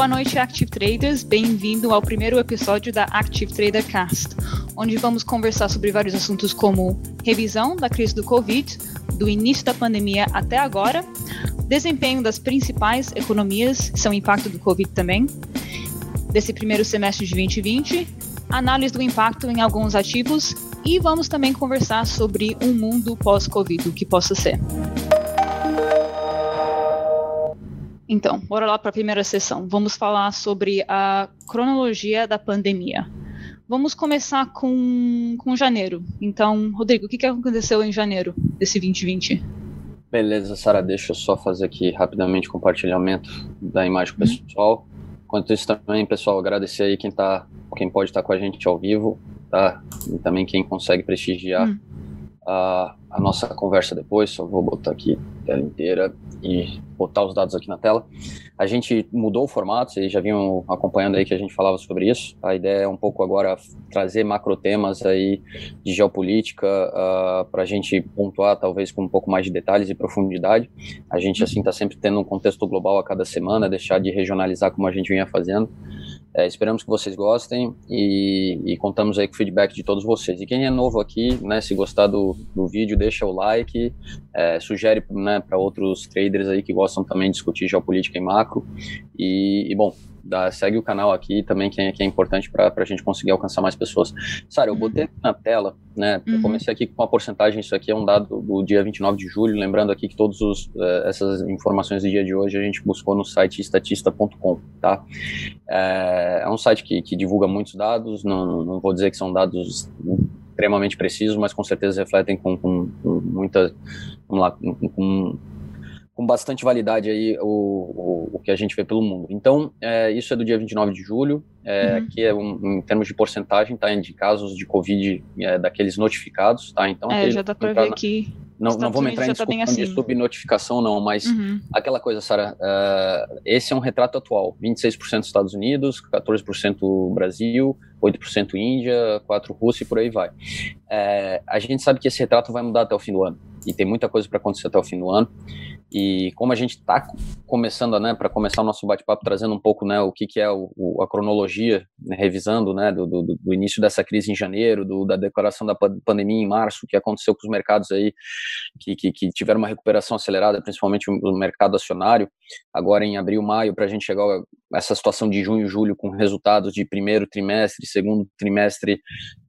Boa noite, Active Traders. Bem-vindo ao primeiro episódio da Active Trader Cast, onde vamos conversar sobre vários assuntos como revisão da crise do Covid, do início da pandemia até agora, desempenho das principais economias, seu impacto do Covid também, desse primeiro semestre de 2020, análise do impacto em alguns ativos e vamos também conversar sobre um mundo pós-Covid, o que possa ser. Então, bora lá para a primeira sessão. Vamos falar sobre a cronologia da pandemia. Vamos começar com, com janeiro. Então, Rodrigo, o que, que aconteceu em janeiro desse 2020? Beleza, Sara, deixa eu só fazer aqui rapidamente compartilhamento da imagem uhum. pessoal. Enquanto isso também, pessoal, agradecer aí quem tá, quem pode estar tá com a gente ao vivo, tá? E também quem consegue prestigiar uhum. A, a nossa conversa depois. Só vou botar aqui a tela inteira e botar os dados aqui na tela. A gente mudou o formato, vocês já vinham acompanhando aí que a gente falava sobre isso. A ideia é um pouco agora trazer macro temas aí de geopolítica uh, para a gente pontuar talvez com um pouco mais de detalhes e profundidade. A gente assim está sempre tendo um contexto global a cada semana, deixar de regionalizar como a gente vinha fazendo. É, esperamos que vocês gostem e, e, contamos aí com o feedback de todos vocês. E quem é novo aqui, né, se gostar do, do vídeo, deixa o like, é, sugere né, para outros traders aí que gostam também de discutir geopolítica e macro. E, e bom, dá, segue o canal aqui também, que é, que é importante para a gente conseguir alcançar mais pessoas. Sara, eu botei na tela, né? Eu uhum. comecei aqui com uma porcentagem, isso aqui é um dado do dia 29 de julho, lembrando aqui que todas uh, essas informações do dia de hoje a gente buscou no site estatista.com, tá? É, é, um site que, que divulga muitos dados, não, não vou dizer que são dados extremamente precisos, mas com certeza refletem com, com, com muita, vamos lá, com, com com bastante validade aí o, o, o, que a gente vê pelo mundo. Então, é, isso é do dia 29 de julho, é, uhum. que é um, em termos de porcentagem, tá, de casos de Covid é, daqueles notificados, tá? Então, é, já dá para ver aqui. Não, não vamos entrar em tá discussão tá de subnotificação, não, mas uhum. aquela coisa, Sara, uh, esse é um retrato atual. 26% Estados Unidos, 14% Brasil, 8% Índia, 4% Rússia e por aí vai. É, a gente sabe que esse retrato vai mudar até o fim do ano, e tem muita coisa para acontecer até o fim do ano. E como a gente está começando, né, para começar o nosso bate-papo, trazendo um pouco, né, o que, que é o, o, a cronologia, né, revisando, né, do, do, do, início dessa crise em janeiro, do, da declaração da pandemia em março, o que aconteceu com os mercados aí, que, que, que tiveram uma recuperação acelerada, principalmente o mercado acionário, agora em abril, maio, para a gente chegar a essa situação de junho, julho, com resultados de primeiro trimestre, segundo trimestre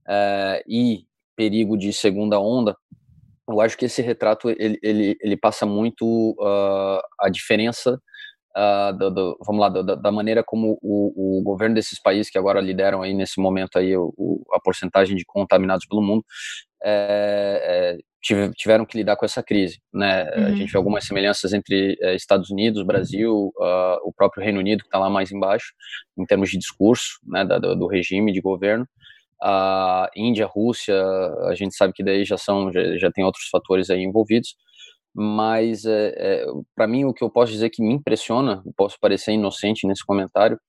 eh, e perigo de segunda onda, eu acho que esse retrato ele, ele, ele passa muito uh, a diferença uh, do, do, vamos lá da, da maneira como o, o, governo desses países que agora lideram aí nesse momento aí o, o, a porcentagem de contaminados pelo mundo é, é, tiveram que lidar com essa crise, né? Uhum. A gente vê algumas semelhanças entre é, Estados Unidos, Brasil, uh, o próprio Reino Unido que está lá mais embaixo em termos de discurso, né, da, do, do regime de governo a Índia, Rússia, a gente sabe que daí já são, já, já tem outros fatores aí envolvidos, mas é, é, para mim o que eu posso dizer que me impressiona, posso parecer inocente nesse comentário,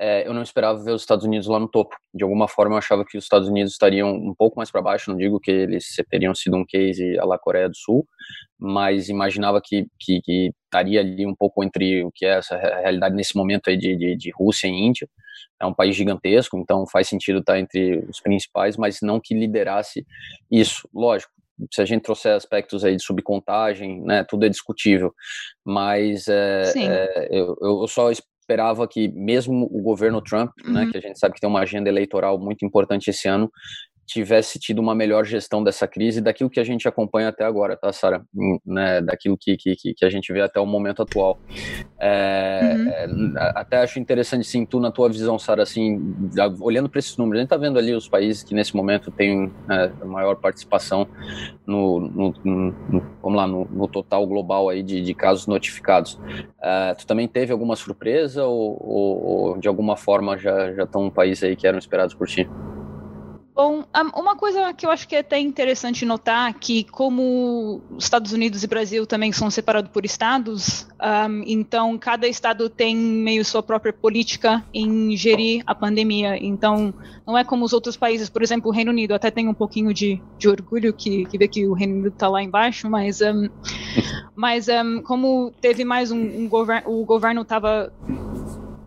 é, eu não esperava ver os Estados Unidos lá no topo. De alguma forma, eu achava que os Estados Unidos estariam um pouco mais para baixo. Não digo que eles teriam sido um case à la Coreia do Sul, mas imaginava que, que, que estaria ali um pouco entre o que é essa realidade nesse momento aí de, de, de Rússia e Índia. É um país gigantesco, então faz sentido estar entre os principais, mas não que liderasse isso. Lógico, se a gente trouxer aspectos aí de subcontagem, né, tudo é discutível, mas é, é, eu, eu só esperava que mesmo o governo Trump, né, uhum. né, que a gente sabe que tem uma agenda eleitoral muito importante esse ano, tivesse tido uma melhor gestão dessa crise daquilo que a gente acompanha até agora, tá, Sara? Hum, né, daquilo que, que, que a gente vê até o momento atual. É, uhum. é, até acho interessante, sim, tu, na tua visão, Sara, assim, olhando para esses números, a gente tá vendo ali os países que nesse momento têm é, maior participação no, no, no, vamos lá, no, no, total global aí de, de casos notificados. É, tu também teve alguma surpresa ou, ou, ou de alguma forma já estão um país aí que eram esperados por ti? Bom, uma coisa que eu acho que é até interessante notar que como os Estados Unidos e Brasil também são separados por estados, um, então cada estado tem meio sua própria política em gerir a pandemia. Então não é como os outros países, por exemplo, o Reino Unido até tem um pouquinho de, de orgulho que, que vê que o Reino Unido está lá embaixo, mas um, mas um, como teve mais um, um governo, o governo estava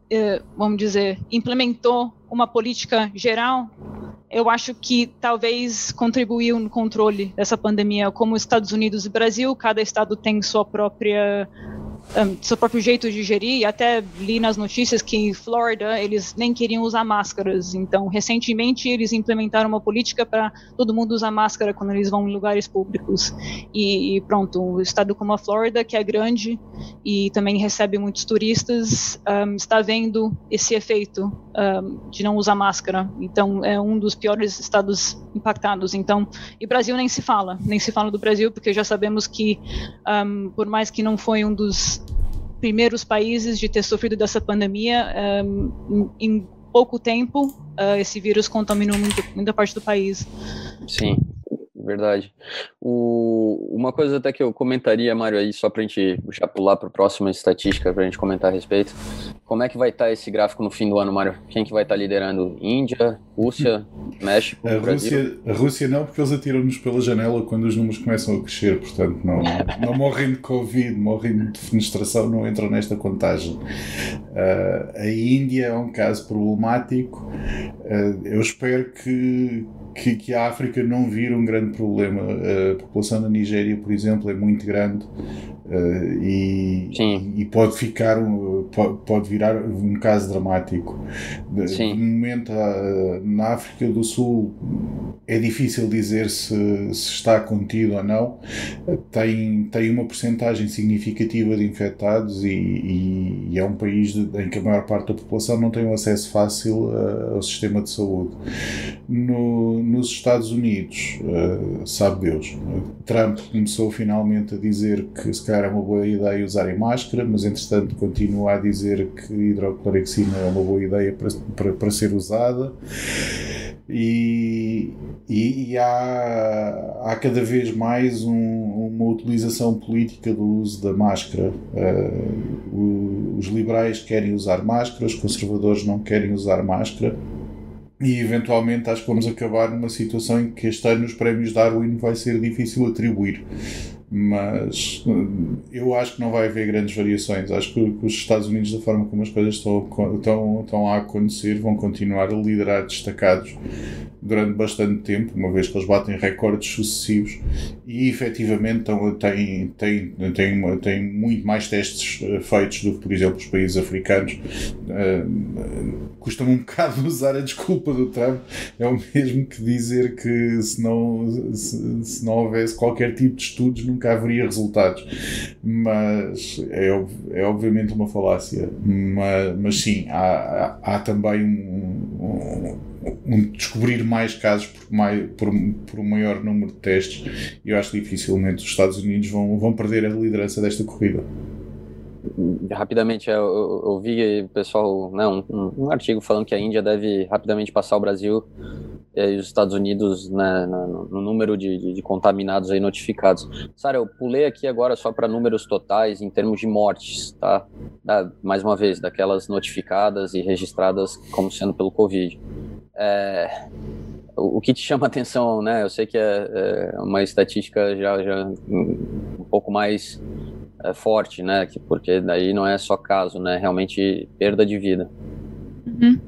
eh, vamos dizer, implementou uma política geral, eu acho que talvez contribuiu no controle dessa pandemia. Como os Estados Unidos e Brasil, cada estado tem sua própria um, seu próprio jeito de gerir. Até li nas notícias que em Flórida eles nem queriam usar máscaras. Então, recentemente eles implementaram uma política para todo mundo usar máscara quando eles vão em lugares públicos. E, e, pronto, um estado como a Flórida, que é grande e também recebe muitos turistas, um, está vendo esse efeito de não usar máscara. Então, é um dos piores estados impactados. Então, e Brasil nem se fala, nem se fala do Brasil, porque já sabemos que, por mais que não foi um dos primeiros países de ter sofrido dessa pandemia. Um, em pouco tempo, uh, esse vírus contaminou muito, muita parte do país. Sim verdade. O, uma coisa até que eu comentaria, Mário, aí, só para a gente já pular para a próxima estatística, para a gente comentar a respeito. Como é que vai estar tá esse gráfico no fim do ano, Mário? Quem que vai estar tá liderando? Índia, Rússia, México, a Rússia, a Rússia não, porque eles atiram-nos pela janela quando os números começam a crescer, portanto não, não morrem de Covid, morrem de fenestração, não entram nesta contagem. Uh, a Índia é um caso problemático. Uh, eu espero que, que, que, a África não vire um grande problema. A população da Nigéria, por exemplo, é muito grande uh, e, e, pode ficar um, pode, pode, virar um caso dramático. Sim. No momento, na África do Sul é difícil dizer se, se está contido ou não. Tem, tem uma porcentagem significativa de infectados e, e, e é um país de, em que a maior parte da população não tem um acesso fácil uh, ao sistema de saúde. No, nos Estados Unidos, uh, sabe Deus, Trump começou finalmente a dizer que se calhar é uma boa ideia usarem máscara, mas entretanto continua a dizer que hidroclorexina é uma boa ideia para, para, para ser usada. E, e, e há, há, cada vez mais um, uma utilização política do uso da máscara. Uh, os liberais querem usar máscara, os conservadores não querem usar máscara e eventualmente acho que vamos acabar numa situação em que este ano os prémios Darwin vai ser difícil atribuir. Mas eu acho que não vai haver grandes variações. Acho que os Estados Unidos, da forma como as coisas estão, estão, estão a acontecer, vão continuar a liderar destacados durante bastante tempo, uma vez que eles batem recordes sucessivos e efetivamente têm, têm, têm, têm muito mais testes eh, feitos do que, por exemplo, os países africanos. Uh, Custa-me um bocado usar a desculpa do Trump, é o mesmo que dizer que se não, se, se não houvesse qualquer tipo de estudos nunca haveria resultados. Mas é, é obviamente uma falácia. Mas, mas sim, há, há, há também um um, descobrir mais casos por, mais, por, por um maior número de testes eu acho que dificilmente os Estados Unidos vão, vão perder a liderança desta corrida. Rapidamente, eu, eu, eu vi pessoal, né, um, um, artigo falando que a Índia deve rapidamente passar o Brasil e os Estados Unidos né, no, no, número de, de, de, contaminados aí notificados. Sara, eu pulei aqui agora só para números totais em termos de mortes, tá? Da, mais uma vez, daquelas notificadas e registradas como sendo pelo Covid é, o, o, que te chama atenção, né? Eu sei que é, é uma estatística já, já um pouco mais é, forte, né? Que, porque daí não é só caso, né? Realmente perda de vida. Uhum.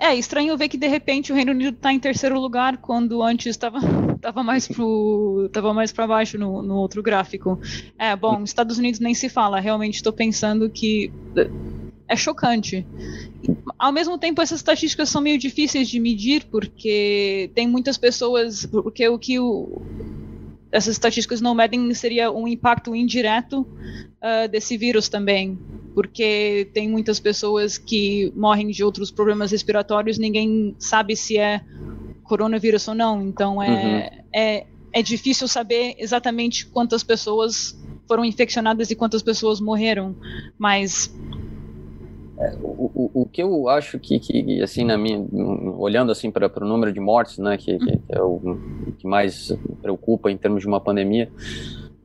É estranho ver que de repente o Reino Unido está em terceiro lugar quando antes estava tava mais pro tava mais para baixo no, no outro gráfico. É bom, Estados Unidos nem se fala. Realmente estou pensando que é chocante. Ao mesmo tempo, essas estatísticas são meio difíceis de medir, porque tem muitas pessoas. Porque o que o, essas estatísticas não medem seria um impacto indireto uh, desse vírus também. Porque tem muitas pessoas que morrem de outros problemas respiratórios, ninguém sabe se é coronavírus ou não. Então é, uhum. é, é difícil saber exatamente quantas pessoas foram infeccionadas e quantas pessoas morreram. Mas é, o, o, o, que eu acho que, que assim, na minha, olhando assim para o número de mortes, né, que, que, é o que mais preocupa em termos de uma pandemia,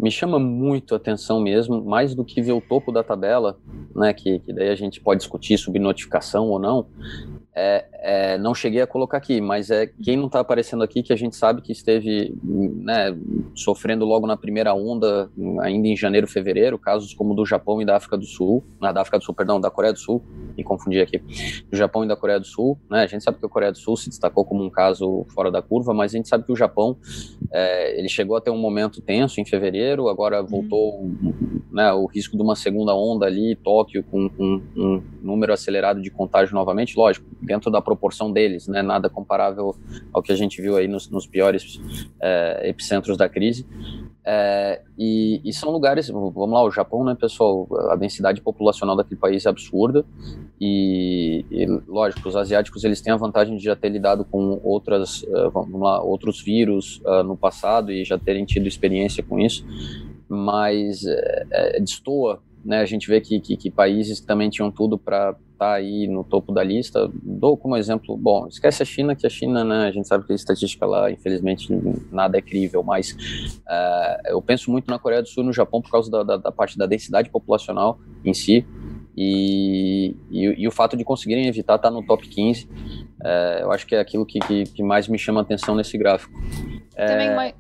me chama muito a atenção mesmo, mais do que ver o topo da tabela, né, que, que daí a gente pode discutir subnotificação ou não, é, é, não cheguei a colocar aqui, mas é quem não está aparecendo aqui que a gente sabe que esteve né, sofrendo logo na primeira onda, ainda em janeiro, fevereiro, casos como do Japão e da África do Sul, na da África do Sul, perdão, da Coreia do Sul, me confundi aqui, do Japão e da Coreia do Sul, né, a gente sabe que a Coreia do Sul se destacou como um caso fora da curva, mas a gente sabe que o Japão, é, ele chegou a ter um momento tenso em fevereiro, agora uhum. voltou né, o risco de uma segunda onda ali, Tóquio com, com um número acelerado de contágio novamente, lógico, dentro da proporção deles, né? Nada comparável ao que a gente viu aí nos, nos piores é, epicentros da crise. É, e, e, são lugares, vamos lá, o Japão, né, pessoal, a densidade populacional daquele país é absurda e, e, lógico, os asiáticos eles têm a vantagem de já ter lidado com outras, uh, vamos lá, outros vírus uh, no passado e já terem tido experiência com isso, mas é, é, destoa né, a gente vê que, que, que países que também tinham tudo para estar tá aí no topo da lista. Dou como exemplo, bom, esquece a China, que a China, né, a gente sabe que a estatística lá, infelizmente, nada é crível, mas uh, eu penso muito na Coreia do Sul e no Japão por causa da, da, da parte da densidade populacional em si. E, e, e, o fato de conseguirem evitar estar tá no top 15, é, eu acho que é aquilo que, que, que, mais me chama a atenção nesse gráfico. É, Também.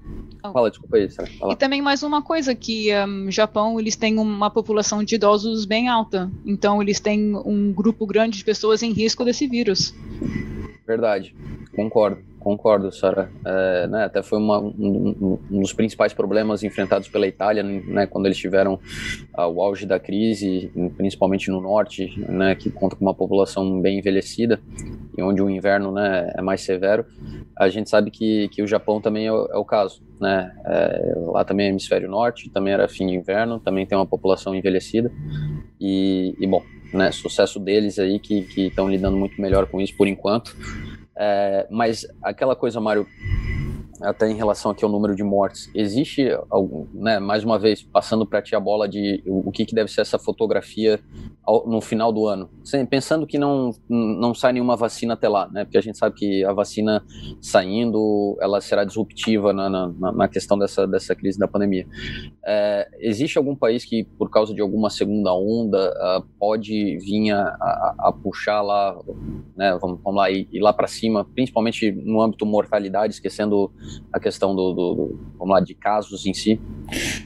Fala, desculpa aí, Sarah. E também mais uma coisa, que um, Japão, eles têm uma população de idosos bem alta, então eles têm um grupo grande de pessoas em risco desse vírus. Verdade, concordo, concordo, Sara. É, né, até foi uma, um, um, dos principais problemas enfrentados pela Itália, né, quando eles tiveram uh, o auge da crise, principalmente no norte, né, que conta com uma população bem envelhecida e onde o inverno né, é mais severo. A gente sabe que, que o Japão também é o, é o caso. Né? É, lá também é hemisfério norte, também era fim de inverno, também tem uma população envelhecida. E, e bom, né, sucesso deles aí que estão lidando muito melhor com isso por enquanto. É, mas aquela coisa, Mário, até em relação aqui ao número de mortes, existe algum, né, mais uma vez, passando para ti a bola de o, que, que deve ser essa fotografia ao, no final do ano, pensando que não, não sai nenhuma vacina até lá, né, porque a gente sabe que a vacina saindo, ela será disruptiva na, na, na questão dessa, dessa crise da pandemia. É, existe algum país que, por causa de alguma segunda onda, uh, pode vir a, a, a, puxar lá, né, vamos, vamos lá, ir, ir lá para cima, principalmente no âmbito mortalidade, esquecendo a questão do, do, do, vamos lá, de casos em si?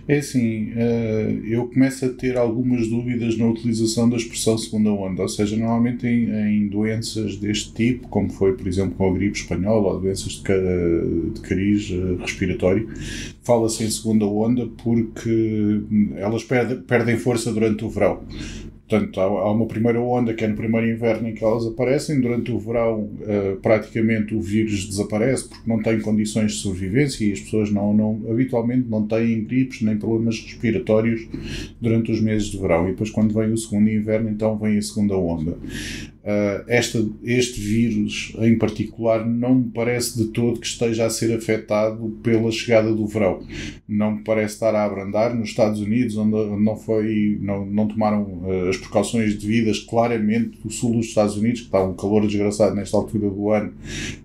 É assim, uh, eu começo a ter algumas dúvidas na utilização da expressão segunda onda, ou seja, normalmente em, em doenças deste tipo, como foi, por exemplo, com a gripe espanhola ou doenças de, de cariz uh, respiratório, fala-se em segunda onda porque elas perdem, perdem força durante o verão. Portanto, há, uma primeira onda que é no primeiro inverno em que elas aparecem. Durante o verão, uh, praticamente o vírus desaparece porque não tem condições de sobrevivência e as pessoas não, não, habitualmente não têm gripes nem problemas respiratórios durante os meses de verão. E depois, quando vem o segundo inverno, então vem a segunda onda. Uh, esta, este vírus em particular não me parece de todo que esteja a ser afetado pela chegada do verão. Não me parece estar a abrandar. Nos Estados Unidos, onde não, foi, não, não tomaram uh, as precauções devidas, claramente o sul dos Estados Unidos, que está um calor desgraçado nesta altura do ano,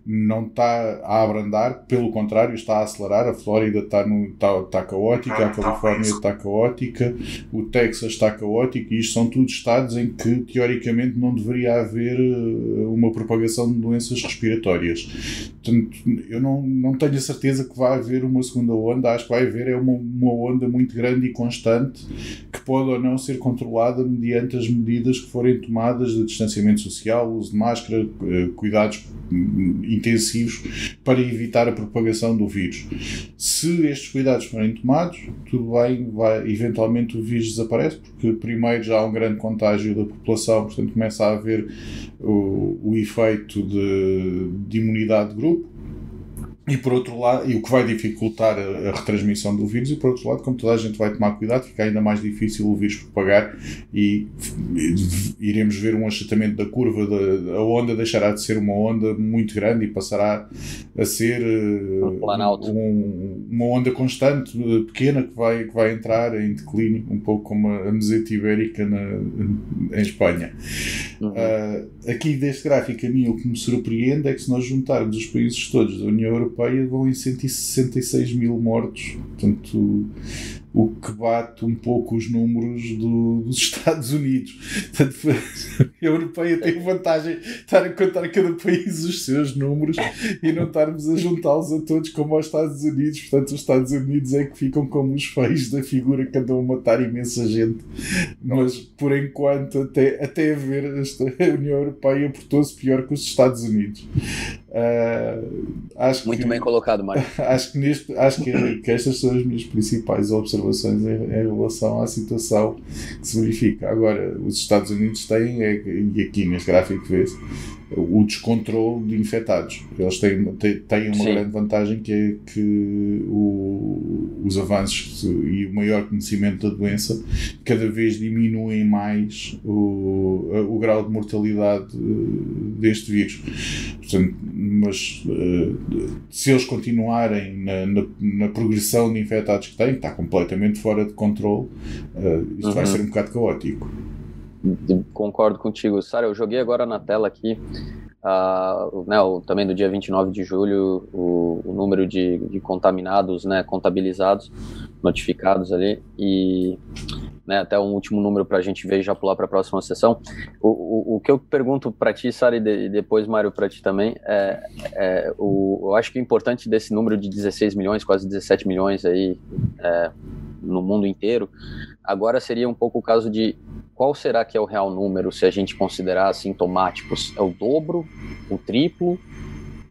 não está a abrandar, pelo contrário, está a acelerar. A Flórida está, no, está, está caótica, a Califórnia está caótica, o Texas está caótico, e isto são todos estados em que teoricamente não deveria haver haver eh, uma propagação de doenças respiratórias. Portanto, eu não, não tenho a certeza que vai haver uma segunda onda, acho que vai haver é uma, uma onda muito grande e constante que pode ou não ser controlada mediante as medidas que forem tomadas de distanciamento social, uso de máscara, eh, cuidados intensivos para evitar a propagação do vírus. Se estes cuidados forem tomados, tudo bem, vai, eventualmente o vírus desaparece, porque primeiro já há um grande contágio da população, portanto começa a haver o, o efeito de, de imunidade de grupo e por outro lado, e o que vai dificultar a, a, retransmissão do vírus, e por outro lado, como toda a gente vai tomar cuidado, fica ainda mais difícil o vírus propagar e, e iremos ver um achatamento da curva, da, a onda deixará de ser uma onda muito grande e passará a ser um, um, uma onda constante, pequena, que vai, que vai entrar em declínio, um pouco como a, a meseta ibérica na, em Espanha. Uhum. Uh, aqui deste gráfico, a mim o que me surpreende é que se nós juntarmos os países todos da União Europeia, vão em 166 mil mortos. Portanto, o que bate um pouco os números do, dos Estados Unidos. Portanto, a Europeia tem vantagem de estar a contar a cada país os seus números e não estarmos a juntá-los a todos como aos Estados Unidos. Portanto, os Estados Unidos é que ficam como os feios da figura que andam a matar imensa gente. Mas, por enquanto, até, até a ver, esta, a União Europeia portou-se pior que os Estados Unidos. Uh, acho Muito que, bem colocado, Mário. Acho, que, neste, acho que, que estas são as minhas principais observações em, em, relação à situação que se verifica. Agora, os Estados Unidos têm, é, e aqui neste gráfico vê-se, o descontrole de infectados. Eles têm, têm uma Sim. grande vantagem que é que o, os avanços e o maior conhecimento da doença cada vez diminuem mais o, o grau de mortalidade eh, deste vírus. Portanto, mas eh, se eles continuarem na, na, na, progressão de infectados que têm, está completamente fora de controle, uh, isto uhum. vai ser um bocado caótico. Concordo contigo. Sara, eu joguei agora na tela aqui, uh, né, o, também do dia 29 de julho, o, o número de, de, contaminados, né, contabilizados, notificados ali, e né, até um último número para a gente ver e já pular para a próxima sessão. O, o, o, que eu pergunto para ti, Sara, e, de, e, depois, Mário, para ti também, é, é, o, eu acho que o importante desse número de 16 milhões, quase 17 milhões aí é, no mundo inteiro, agora seria um pouco o caso de qual será que é o real número se a gente considerar assintomáticos? É o dobro, o triplo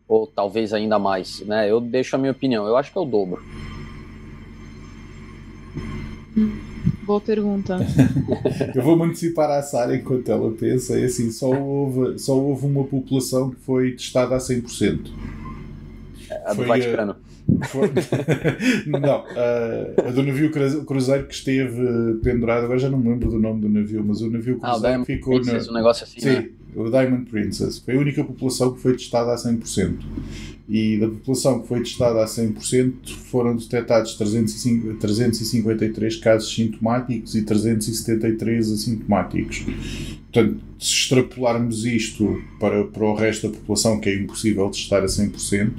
ou talvez ainda mais? Né? Eu deixo a minha opinião, eu acho que é o dobro. Boa pergunta. eu vou antecipar à Sara enquanto ela pensa. É assim, só houve, só houve uma população que foi testada a 100%. A do foi, Vaticano. não, uh, a do navio cruzeiro que esteve pendurado, agora já não me lembro do nome do navio, mas o navio cruzeiro ah, o ficou no... um negócio assim, Sim, né? O Diamond Princess. Foi a única população que foi testada a 100%. E da população que foi testada a 100%, foram detectados 305, 353 casos sintomáticos e 373 assintomáticos. Portanto, se extrapolarmos isto para, para o resto da população, que é impossível testar a 100%,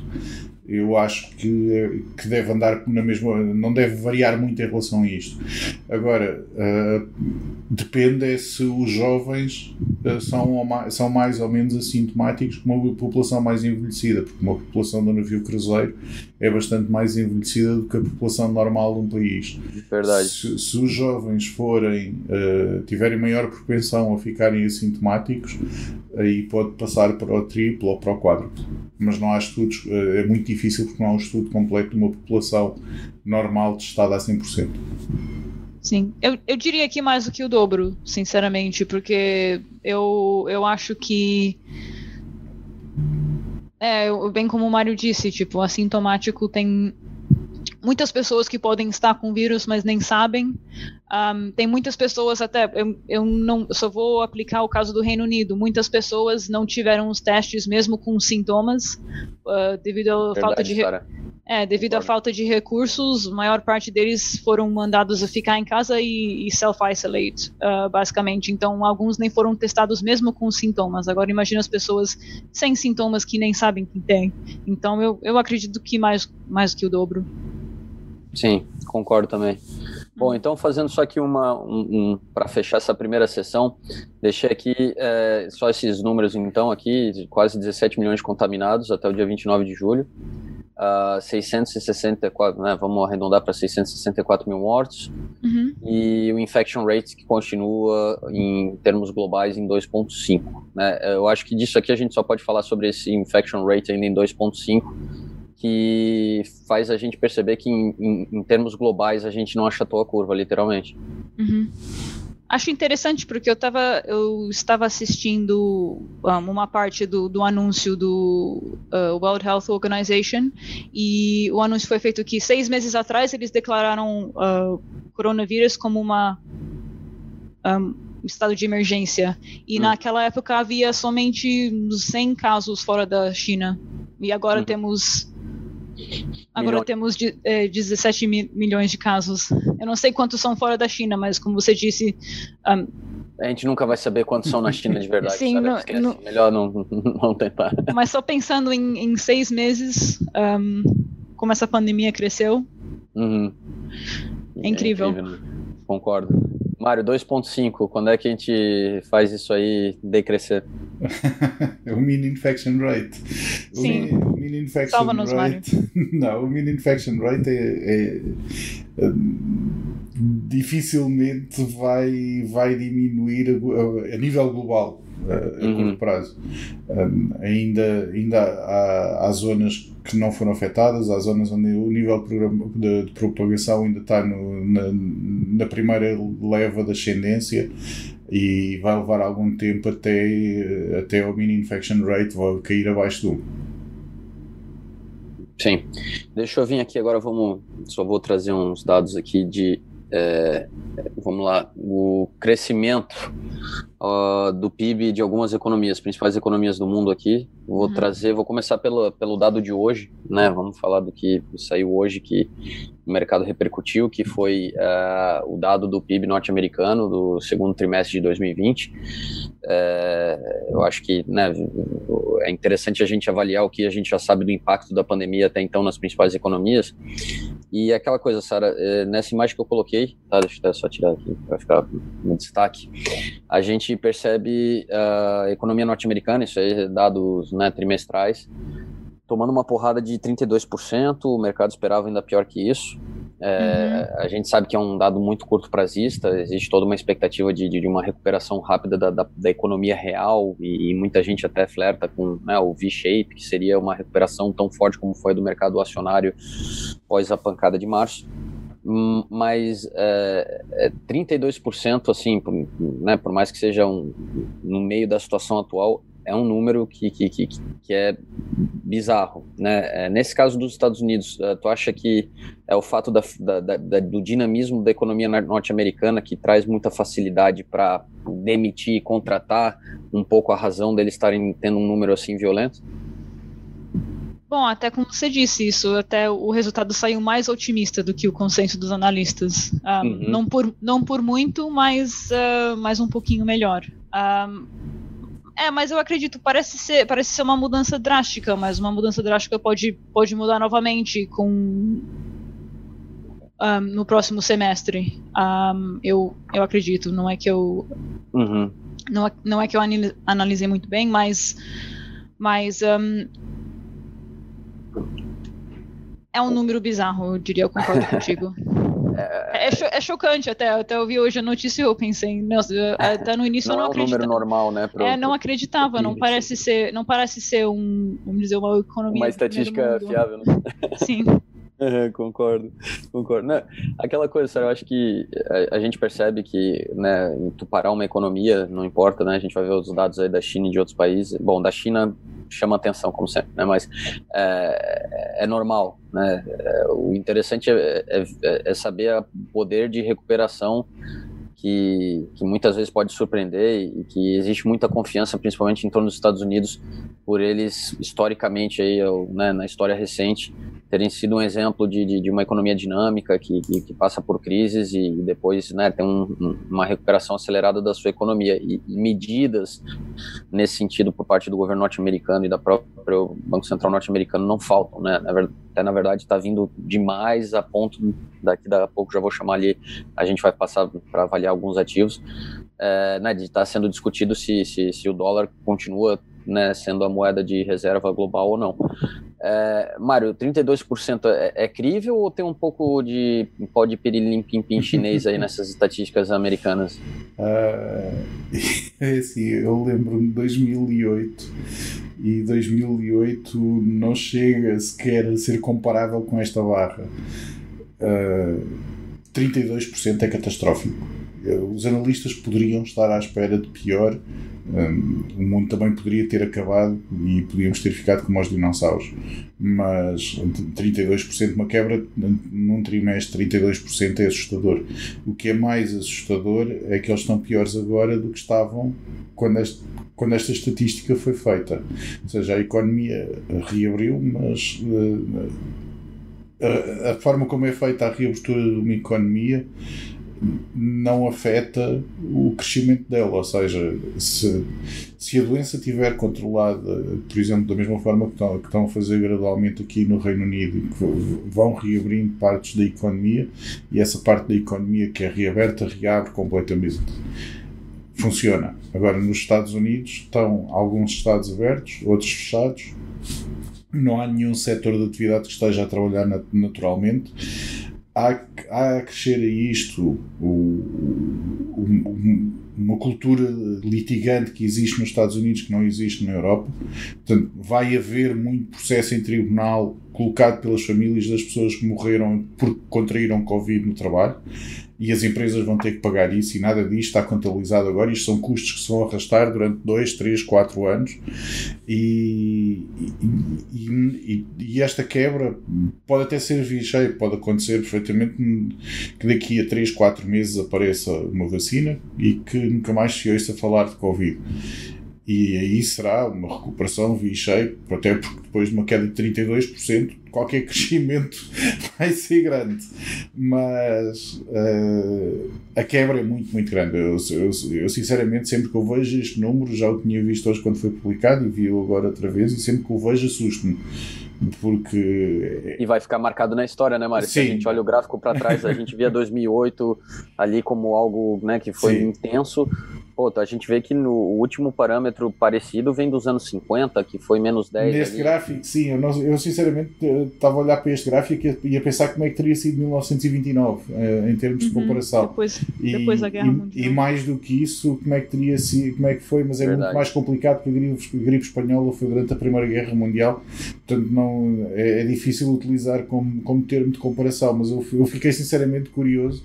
eu acho que, que deve andar na mesma. não deve variar muito em relação a isto. Agora, uh, depende é se os jovens uh, são, são mais ou menos assintomáticos que uma população mais envelhecida, porque uma população do navio cruzeiro é bastante mais envelhecida do que a população normal de um país. Verdade. Se, se os jovens forem, uh, tiverem maior propensão a ficarem assintomáticos, aí pode passar para o triplo ou para o quádruplo. Mas não há estudos, é muito difícil porque não há um estudo completo de uma população normal testada a 100%. Sim, eu, eu diria que mais do que o dobro, sinceramente, porque eu, eu acho que. É, bem como o Mário disse, tipo, assintomático tem muitas pessoas que podem estar com vírus, mas nem sabem. Um, tem muitas pessoas até, eu, eu não eu só vou aplicar o caso do Reino Unido. Muitas pessoas não tiveram os testes mesmo com sintomas uh, devido à falta de é, devido à falta de recursos, a maior parte deles foram mandados a ficar em casa e, e self-isolate, uh, basicamente. Então, alguns nem foram testados mesmo com sintomas. Agora, imagina as pessoas sem sintomas que nem sabem que tem. Então, eu, eu acredito que mais, mais que o dobro. Sim, concordo também. Bom, uhum. então fazendo só aqui uma um, um para fechar essa primeira sessão, deixei aqui é, só esses números então aqui, quase 17 milhões de contaminados até o dia 29 de julho, uh, 664, né, vamos arredondar para 664 mil mortos, uhum. e o infection rate que continua em termos globais em 2.5. Né? Eu acho que disso aqui a gente só pode falar sobre esse infection rate ainda em 2.5 que faz a gente perceber que em, em, em, termos globais a gente não achatou a curva, literalmente. Uhum. Acho interessante porque eu, tava, eu estava assistindo um, uma parte do, do anúncio do uh, World Health Organization e o anúncio foi feito que seis meses atrás eles declararam uh, coronavírus como uma um, estado de emergência e hum. naquela época havia somente 100 casos fora da China e agora hum. temos Agora milhões. temos de, é, 17 mi milhões de casos. Eu não sei quantos são fora da China, mas como você disse. Um, a gente nunca vai saber quantos são na China de verdade. Sim, melhor não, não tentar. Mas só pensando em, em seis meses, um, como essa pandemia cresceu. Uhum. É incrível. É incrível né? Concordo. Mário, 2.5, quando é que a gente faz isso aí decrescer? o mean infection rate. Sim. O mean infection Salva-nos, rate. Não, o mean infection rate é, é, é dificilmente vai, vai diminuir a, a nível global a, uhum. curto prazo. Um, ainda ainda há, há, zonas que não foram afetadas, há zonas onde o nível de, de propagação ainda está no, na, na primeira leva da ascendência e vai levar algum tempo até, até o mini infection rate vai cair abaixo do 1. Sim. Deixa eu vir aqui agora, vamos. Só vou trazer uns dados aqui de é, vamos lá, o crescimento uh, do PIB de algumas economias, principais economias do mundo aqui. Vou uhum. trazer, vou começar pelo, pelo dado de hoje, né? Vamos falar do que saiu hoje, que o mercado repercutiu, que foi uh, o dado do PIB norte-americano do segundo trimestre de 2020. É, eu acho que né, é interessante a gente avaliar o que a gente já sabe do impacto da pandemia até então nas principais economias. E aquela coisa, Sara, é, nessa imagem que eu coloquei, tá, deixa eu só tirar aqui para ficar no destaque, a gente percebe a economia norte-americana, isso aí dados né, trimestrais, tomando uma porrada de 32%, o mercado esperava ainda pior que isso. É, uhum. A gente sabe que é um dado muito curto prazista, existe toda uma expectativa de, de uma recuperação rápida da, da, da economia real e, e, muita gente até flerta com né, o V-shape, que seria uma recuperação tão forte como foi do mercado acionário após a pancada de março. Hum, mas é, é 32%, assim, por, né, por mais que seja um, no meio da situação atual, é um número que, que, que, que é bizarro, né? É, nesse caso dos Estados Unidos, uh, tu acha que é o fato da, da, da, do dinamismo da economia norte-americana que traz muita facilidade para demitir e contratar um pouco a razão deles estarem tendo um número assim violento? Bom, até como você disse isso, até o resultado saiu mais otimista do que o consenso dos analistas. Um, ah, uhum. não, por, não por muito, mas, uh, mas um pouquinho melhor. Um, ah, é, mas eu acredito, parece ser, parece ser uma mudança drástica, mas uma mudança drástica pode, pode mudar novamente com um, no próximo semestre. Eu, eu acredito, não é que eu uhum. não, é, não é que eu analisei muito bem, mas mas é um número bizarro, eu diria, eu concordo contigo. É, é, é, chocante até. Até eu vi hoje a notícia e eu pensei, nossa, até no início não eu não é um número normal, né? Pro, é, não acreditava, não parece ser, não parece ser um, vamos dizer, uma economia. Uma estatística fiável, né? Sim. É, concordo, concordo. Não, aquela coisa, eu acho que a, a, gente percebe que, né, tu parar uma economia, não importa, né, a gente vai ver os dados aí da China e de outros países. Bom, da China chama atenção, como sempre, né? Mas é, é normal, né? É, o interessante é, é, é saber o poder de recuperação que, que, muitas vezes pode surpreender e que existe muita confiança, principalmente em torno dos Estados Unidos, por eles historicamente aí, né, na história recente, terem sido um exemplo de, de, de uma economia dinâmica que, que, que, passa por crises e depois né, tem um, uma recuperação acelerada da sua economia. E, e, medidas nesse sentido por parte do governo norte-americano e da própria Banco Central norte-americano não faltam. Né? Até na verdade está vindo demais a ponto, daqui a pouco já vou chamar ali, a gente vai passar para avaliar alguns ativos, é, né, de estar tá sendo discutido se, se, se o dólar continua né, sendo a moeda de reserva global ou não. É, Mário, 32% é, é crível ou tem um pouco de pó de pirilim pim, pim chinês aí nessas estatísticas americanas? Uh, é assim, eu lembro-me de 2008 e 2008 não chega sequer a ser comparável com esta barra. Uh, 32% é catastrófico. Os analistas poderiam estar à espera de pior um, o mundo também poderia ter acabado e podíamos ter ficado como os dinossauros. Mas 32% uma quebra num trimestre, 32% é assustador. O que é mais assustador é que eles estão piores agora do que estavam quando, este, quando esta estatística foi feita. Ou seja, a economia reabriu, mas uh, a, a forma como é feita a reabertura de uma economia não afeta o crescimento dela. Ou seja, se, se a doença estiver controlada, por exemplo, da mesma forma que estão, que estão a fazer gradualmente aqui no Reino Unido, que vão reabrindo partes da economia e essa parte da economia que é reaberta reabre completamente. Funciona. Agora, nos Estados Unidos estão alguns estados abertos, outros fechados. Não há nenhum setor de atividade que esteja a trabalhar naturalmente há, há a crescer a isto o, o, uma cultura litigante que existe nos Estados Unidos que não existe na Europa. Portanto, vai haver muito processo em tribunal colocado pelas famílias das pessoas que morreram porque contraíram Covid no trabalho e as empresas vão ter que pagar isso e nada disto está contabilizado agora. Isto são custos que se vão arrastar durante 2, 3, 4 anos e, e, e, e, esta quebra pode até ser cheio, pode acontecer perfeitamente que daqui a 3, 4 meses apareça uma vacina e que nunca mais se ouça falar de Covid e aí será uma recuperação V-shape, até porque depois de uma queda de 32%, qualquer crescimento vai ser grande. Mas uh, a quebra é muito, muito grande. Eu, eu, eu, sinceramente, sempre que eu vejo este número, já o tinha visto hoje quando foi publicado e vi-o agora outra vez, e sempre que o vejo assusto-me porque e vai ficar marcado na história, né, Mário? Se a gente olha o gráfico para trás, a gente via 2008 ali como algo, né, que foi Sim. intenso. Pô, a gente vê que no último parâmetro parecido vem dos anos 50, que foi menos 10. Neste ali. gráfico, sim. Eu, não, eu sinceramente estava a olhar para este gráfico e ia pensar como é que teria sido 1929, eh, em termos uhum, de comparação. Depois, e, depois da Guerra e, Mundial. E mais do que isso, como é que teria sido, como é que foi, mas é Verdade. muito mais complicado porque a gripe, a gripe espanhola foi durante a Primeira Guerra Mundial, portanto não, é, é difícil utilizar como, como termo de comparação, mas eu, eu fiquei sinceramente curioso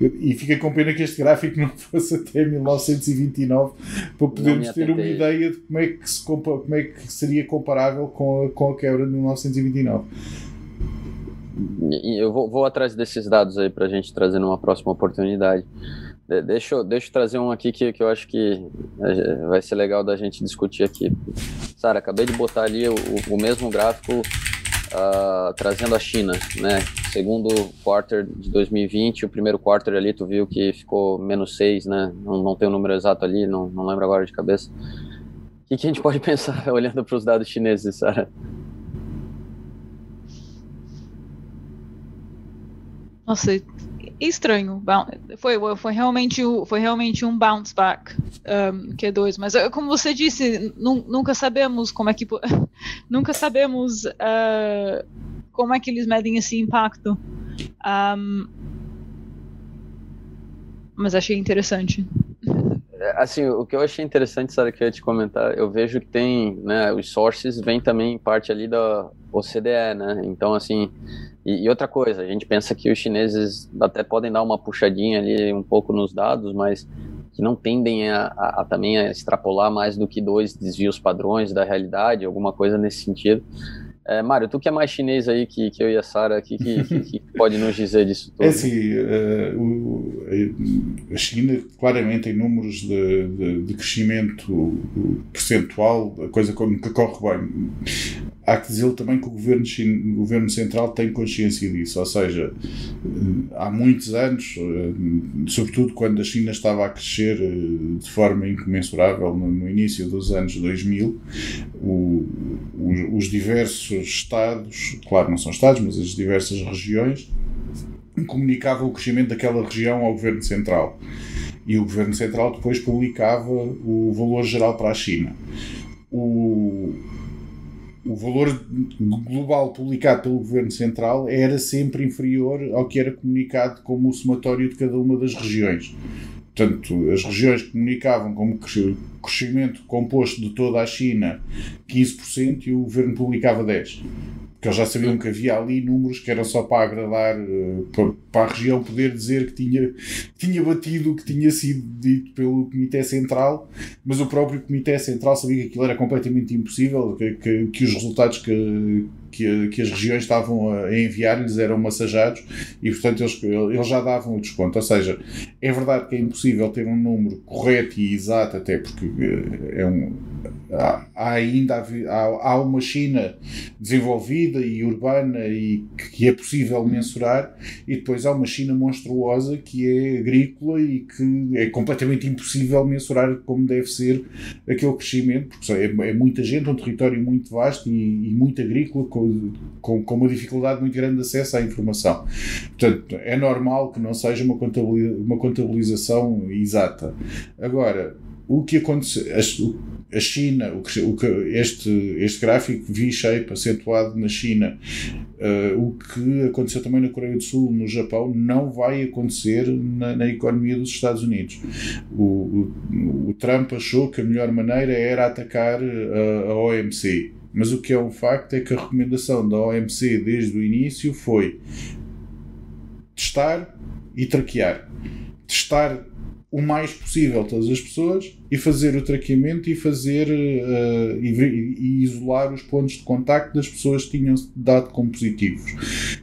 e fiquei com pena que este gráfico não fosse até 1929 1929 para podermos ter uma ideia de como é que, se, como é que seria comparável com a, com a quebra de 1929. Eu vou, vou atrás desses dados aí para a gente trazer numa próxima oportunidade. De, deixa, eu, deixa eu trazer um aqui que, que eu acho que é, vai ser legal da gente discutir aqui. Sara, acabei de botar ali o, o mesmo gráfico uh, trazendo a China, né? Segundo quarter de 2020, o primeiro quarter ali, tu viu que ficou menos 6, né? Não, não tem o um número exato ali, não, não lembro agora de cabeça. O que, que a gente pode pensar olhando para os dados chineses, Sara? Nossa, estranho. Foi, foi, realmente, foi realmente um bounce back um, Q2, mas eh, como você disse, nunca sabemos como é que nunca sabemos uh, como é que eles medem esse impacto. Um, mas achei interessante. É, assim, o que eu achei interessante, Sara, que eu ia te comentar, eu vejo que tem, né, os sources vêm também parte ali da OCDE, né, então assim, e, e, outra coisa, a gente pensa que os chineses até podem dar uma puxadinha ali um pouco nos dados, mas que não tendem a, a, a também a extrapolar mais do que dois desvios padrões da realidade, alguma coisa nesse sentido. É, Mário, tu que é mais chinês aí que, que eu e a Sara, o que, que, que, pode nos dizer disso tudo? É assim, uh, o, a China claramente em números de, de, de crescimento percentual, a coisa nunca corre bem há que dizer também que o governo, o governo central tem consciência disso, ou seja, há muitos anos, eh, sobretudo quando a China estava a crescer eh, de forma incomensurável no, no início dos anos 2000, o, os, os diversos estados, claro não são estados, mas as diversas regiões, comunicavam o crescimento daquela região ao governo central. E o governo central depois publicava o valor geral para a China. O, o valor global publicado pelo Governo Central era sempre inferior ao que era comunicado como o somatório de cada uma das regiões. Portanto, as regiões comunicavam como crescimento composto de toda a China 15% e o Governo publicava 10% porque eles já sabiam que havia ali números que eram só para agradar, eh, para, a região poder dizer que tinha, tinha batido o que tinha sido dito pelo Comitê Central, mas o próprio Comitê Central sabia que aquilo era completamente impossível, que, que, que os resultados que, que, que as regiões estavam a enviar-lhes eram massajados e, portanto, eles, eles já davam o desconto. Ou seja, é verdade que é impossível ter um número correto e exato, até porque eh, é um, ainda há, há uma China desenvolvida e urbana e que é possível mensurar, e depois há uma China monstruosa que é agrícola e que é completamente impossível mensurar como deve ser aquele crescimento, porque é, é muita gente, um território muito vasto e, e muito agrícola, com, com, com, uma dificuldade muito grande de acesso à informação. Portanto, é normal que não seja uma, uma contabilização exata. Agora, o que aconteceu, a, China, o que, o que, este, este gráfico V-shape acentuado na China, uh, o que aconteceu também na Coreia do Sul, no Japão, não vai acontecer na, na economia dos Estados Unidos. O, o, o, Trump achou que a melhor maneira era atacar a, a OMC. Mas o que é um facto é que a recomendação da OMC desde o início foi testar e traquear. Testar o mais possível todas as pessoas e fazer o traqueamento e fazer uh, e, e, isolar os pontos de contacto das pessoas que tinham dado como positivos.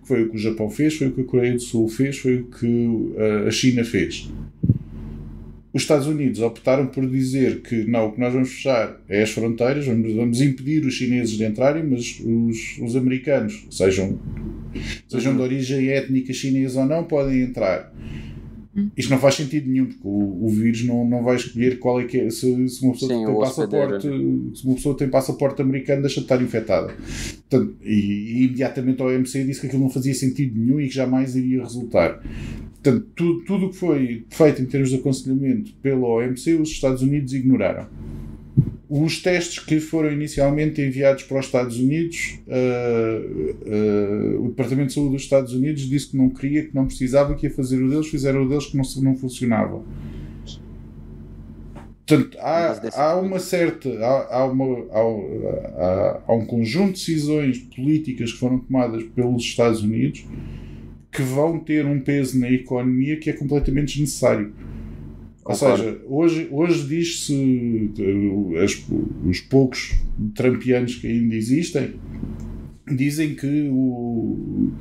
Foi o que o Japão fez, foi o que a Coreia do Sul fez, foi o que uh, a China fez. Os Estados Unidos optaram por dizer que não, o que nós vamos fechar é as fronteiras, vamos, vamos impedir os chineses de entrarem, mas os, os americanos, sejam, sejam de origem étnica chinesa ou não, podem entrar. Hum. Isto não faz sentido nenhum, porque o, o vírus não, não vai escolher qual é que é. Se, se uma pessoa Sim, tem passaporte, se uma pessoa tem passaporte americano, deixa de estar infectada. Portanto, e, e, imediatamente a OMC disse que aquilo não fazia sentido nenhum e que jamais iria resultar. Portanto, tudo, tudo o que foi feito em termos de aconselhamento pela OMC, os Estados Unidos ignoraram os testes que foram inicialmente enviados para os Estados Unidos, uh, uh, o Departamento de Saúde dos Estados Unidos disse que não queria, que não precisava, que ia fazer o deles, fizeram o deles que não, não funcionava. Portanto, há, há uma certa. Há, há, uma, há, há, um conjunto de decisões políticas que foram tomadas pelos Estados Unidos que vão ter um peso na economia que é completamente desnecessário. Ou seja, hoje, hoje diz-se, os poucos trampianos que ainda existem, dizem que o,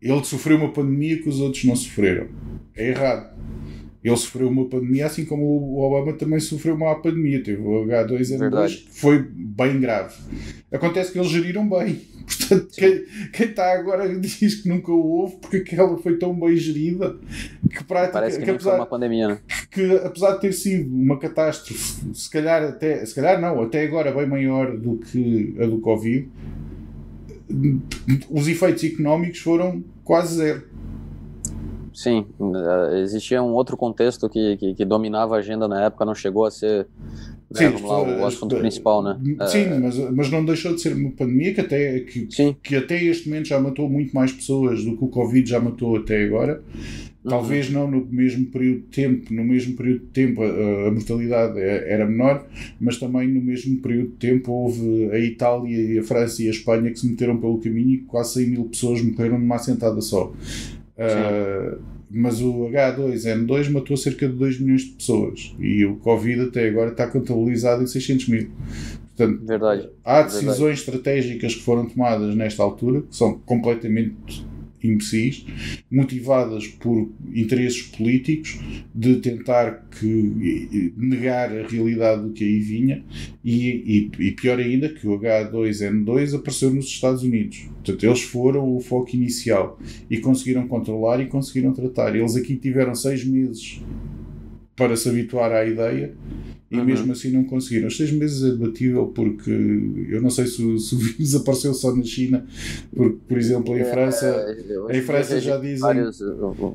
ele sofreu uma pandemia que os outros não sofreram. É errado. Ele sofreu uma pandemia, assim como o Obama também sofreu uma pandemia. Teve o H2N2, que foi bem grave. Acontece que eles geriram bem. Portanto, quem, quem está agora diz que nunca houve, porque aquela foi tão bem gerida que. Parece que, que apesar, foi uma pandemia, né? que apesar de ter sido uma catástrofe, se calhar até, se calhar não, até agora bem maior do que a do Covid, os efeitos económicos foram quase zero. Sim, eh, existia um outro contexto que, que, que, dominava a agenda na época, não chegou a ser né, sim, lá, o assunto principal, né? Sim, uh, mas, mas não deixou de ser uma pandemia que até, que, que até este momento já matou muito mais pessoas do que o Covid já matou até agora. Uhum. Talvez não no mesmo período de tempo, no mesmo período de tempo a, a, mortalidade é, era menor, mas também no mesmo período de tempo houve a Itália, a França e a Espanha que se meteram pelo caminho e quase 100 mil pessoas morreram numa assentada só. Uh, mas o H2N2 matou cerca de 2 milhões de pessoas e o Covid até agora está contabilizado em 600 mil. Portanto, Verdade. há decisões Verdade. estratégicas que foram tomadas nesta altura que são completamente imbecis, motivadas por interesses políticos de tentar que, negar a realidade do que aí vinha e, e, e pior ainda que o H2N2 apareceu nos Estados Unidos. Portanto, eles foram o foco inicial e conseguiram controlar e conseguiram tratar. Eles aqui tiveram seis meses para se habituar à ideia e uhum. mesmo assim não conseguiram. Os seis meses é debatível porque eu não sei se, se o vírus apareceu só na China, porque, por exemplo, em é, França, é, em França já dizem. Várias,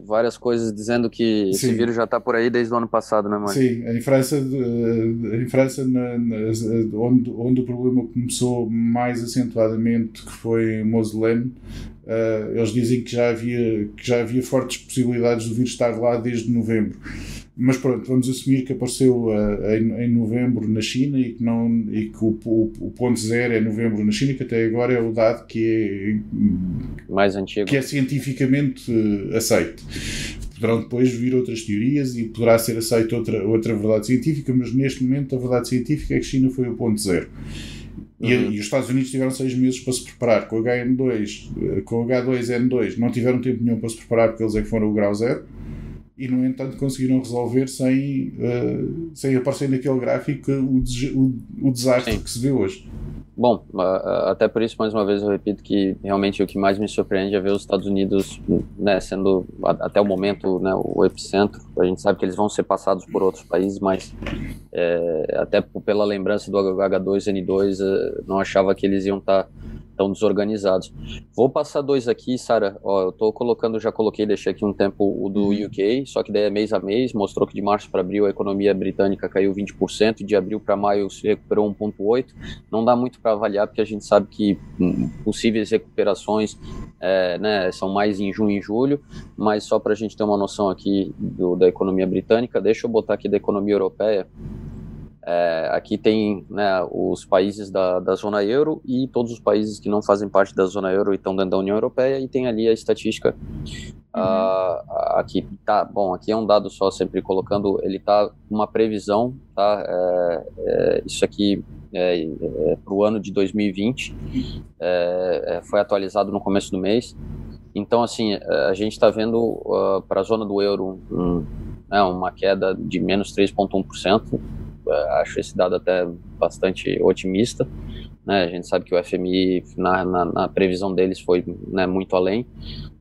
várias coisas dizendo que Sim. esse vírus já está por aí desde o ano passado, não é, mãe? Sim, em França, em França na, na, onde, onde o problema começou mais acentuadamente, que foi em Moselene, uh, eles dizem que já, havia, que já havia fortes possibilidades do vírus estar lá desde novembro. Mas pronto, vamos assumir que apareceu uh, em, em, novembro na China e que, não, e que o, o, o, ponto zero é novembro na China, que até agora é o dado que é mais antigo, que é cientificamente uh, aceito. Poderão depois vir outras teorias e poderá ser aceita outra, outra verdade científica, mas neste momento a verdade científica é que China foi o ponto zero. E, uhum. e, os Estados Unidos tiveram seis meses para se preparar com o HN2, eh, com o H2N2, não tiveram tempo nenhum para se preparar porque eles é que foram o grau zero e no entanto conseguiram resolver sem, uh, sem aparecer naquele gráfico o, o, o desastre Sim. que se vê hoje. Bom, até por isso, mais uma vez, eu repito que realmente o que mais me surpreende é ver os Estados Unidos né, sendo, até o momento, né, o epicentro. A gente sabe que eles vão ser passados por outros países, mas é, até pela lembrança do H2N2, eh, não achava que eles iam estar. Estão desorganizados. Vou passar dois aqui, Sara. Eu tô colocando, já coloquei, deixei aqui um tempo o do uhum. UK, só que daí é mês a mês, mostrou que de março para abril a economia britânica caiu 20%, de abril para maio se recuperou 1,8%. Não dá muito para avaliar, porque a gente sabe que hum, possíveis recuperações é, né, são mais em junho e julho, mas só para a gente ter uma noção aqui do, da economia britânica, deixa eu botar aqui da economia europeia. É, aqui tem né, os países da, da zona euro e todos os países que não fazem parte da zona euro e estão dentro da União Europeia e tem ali a estatística uhum. uh, aqui tá bom aqui é um dado só sempre colocando ele tá uma previsão tá é, é, isso aqui é, é para o ano de 2020 é, é, foi atualizado no começo do mês então assim a gente está vendo uh, para a zona do euro um, né, uma queda de menos 3,1% é, acho esse dado até bastante otimista. Né? A gente sabe que o FMI, na, na, na previsão deles, foi né, muito além.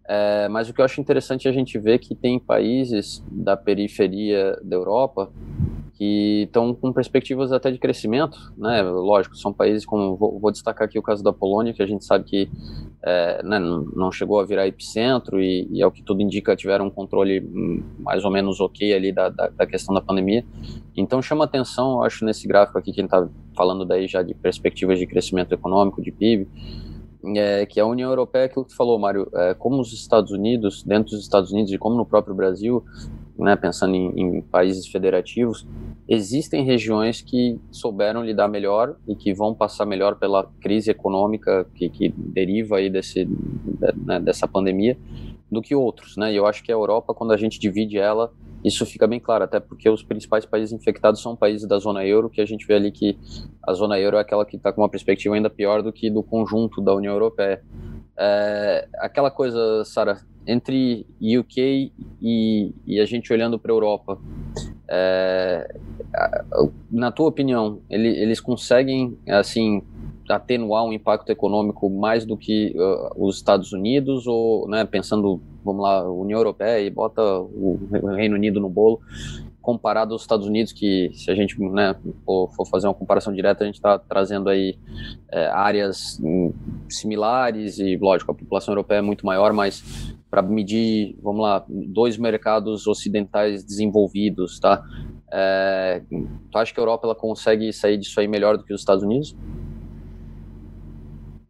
É, mas o que eu acho interessante é a gente ver que tem países da periferia da Europa que estão com perspectivas até de crescimento, né? Lógico, são países como vou, vou destacar aqui o caso da Polônia, que a gente sabe que é, né, não chegou a virar epicentro e, e, ao que tudo indica tiveram um controle mais ou menos ok ali da, da, da questão da pandemia. Então chama atenção, acho nesse gráfico aqui que ele está falando daí já de perspectivas de crescimento econômico, de PIB, é, que a União Europeia, aquilo que tu falou, Mário, é, como os Estados Unidos, dentro dos Estados Unidos e como no próprio Brasil, né, pensando em, em, países federativos, existem regiões que souberam lidar melhor e que vão passar melhor pela crise econômica que, que deriva aí desse, né, dessa pandemia do que outros, né? E eu acho que a Europa, quando a gente divide ela, isso fica bem claro, até porque os principais países infectados são países da zona euro, que a gente vê ali que a zona euro é aquela que está com uma perspectiva ainda pior do que do conjunto da União Europeia. É, aquela coisa, Sara, entre UK e, e a gente olhando para a Europa, é, na tua opinião, ele, eles conseguem assim atenuar um impacto econômico mais do que uh, os Estados Unidos? Ou, né, pensando, vamos lá, União Europeia e bota o Reino Unido no bolo, comparado aos Estados Unidos, que se a gente né, for, fazer uma comparação direta, a gente está trazendo aí é, áreas hum, similares e, lógico, a população europeia é muito maior, mas para medir, vamos lá, dois mercados ocidentais desenvolvidos, tá? É, tu acha que a Europa ela consegue sair disso aí melhor do que os Estados Unidos?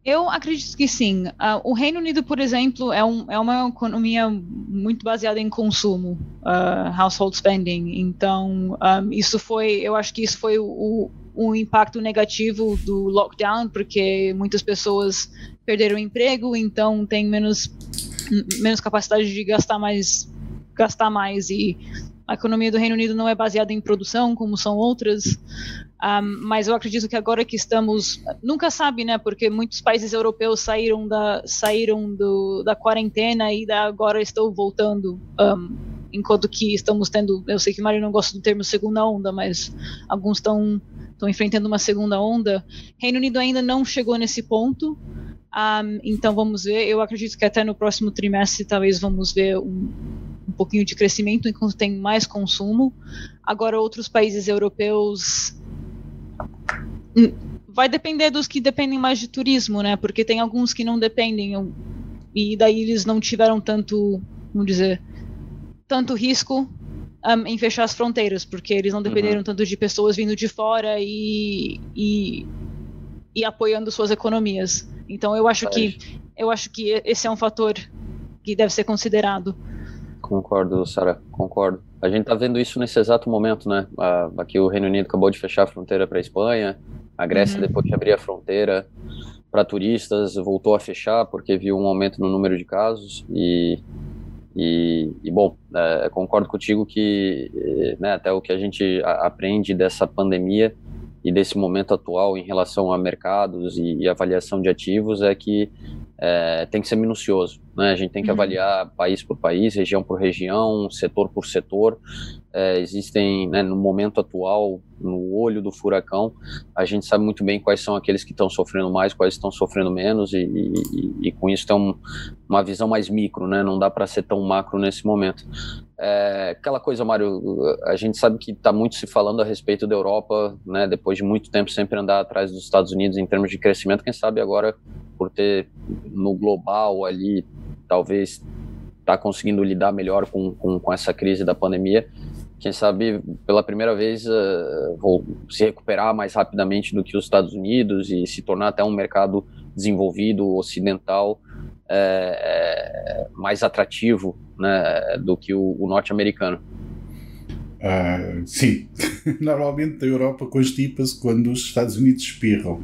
Eu acredito que sim. Uh, o Reino Unido, por exemplo, é, um, é, uma economia muito baseada em consumo, uh, household spending. Então, um, isso foi, eu acho que isso foi o, o, impacto negativo do lockdown, porque muitas pessoas perderam o emprego, então tem menos menos capacidade de gastar mais, gastar mais e a economia do Reino Unido não é baseada em produção como são outras, um, mas eu acredito que agora que estamos, nunca sabe, né? Porque muitos países europeus saíram da saíram do, da quarentena e da, agora estão voltando. Um, enquanto que estamos tendo, eu sei que Mário não gosta do termo segunda onda, mas alguns estão enfrentando uma segunda onda. Reino Unido ainda não chegou nesse ponto. Um, então vamos ver. Eu acredito que até no próximo trimestre talvez vamos ver um, um pouquinho de crescimento enquanto tem mais consumo. Agora outros países europeus hum, vai depender dos que dependem mais de turismo, né? Porque tem alguns que não dependem e daí eles não tiveram tanto, vamos dizer, tanto risco um, em fechar as fronteiras, porque eles não dependeram uhum. tanto de pessoas vindo de fora e, e, e apoiando suas economias. Então eu acho que eu acho que esse é um fator que deve ser considerado. Concordo, Sara, concordo. A gente está vendo isso nesse exato momento, né? Aqui o Reino Unido acabou de fechar a fronteira para a Espanha, a Grécia, uhum. depois de abrir a fronteira para turistas, voltou a fechar porque viu um aumento no número de casos e, e, e bom, é, concordo contigo que né, até o que a gente aprende dessa pandemia e desse momento atual em relação a mercados e, e avaliação de ativos é que é, tem que ser minucioso. Né? A gente tem que uhum. avaliar país por país, região por região, setor por setor. É, existem, né, no momento atual, no olho do furacão, a gente sabe muito bem quais são aqueles que estão sofrendo mais, quais estão sofrendo menos, e, e, e com isso tem um, uma visão mais micro, né? não dá para ser tão macro nesse momento. É, aquela coisa, Mário, a gente sabe que está muito se falando a respeito da Europa, né, depois de muito tempo sempre andar atrás dos Estados Unidos em termos de crescimento, quem sabe agora por ter no global ali, talvez está conseguindo lidar melhor com, com, com, essa crise da pandemia. Quem sabe pela primeira vez uh, vou se recuperar mais rapidamente do que os Estados Unidos e se tornar até um mercado desenvolvido ocidental é, é, mais atrativo né, do que o, o norte-americano. Uh, sim, normalmente a Europa constipa-se quando os Estados Unidos espirram.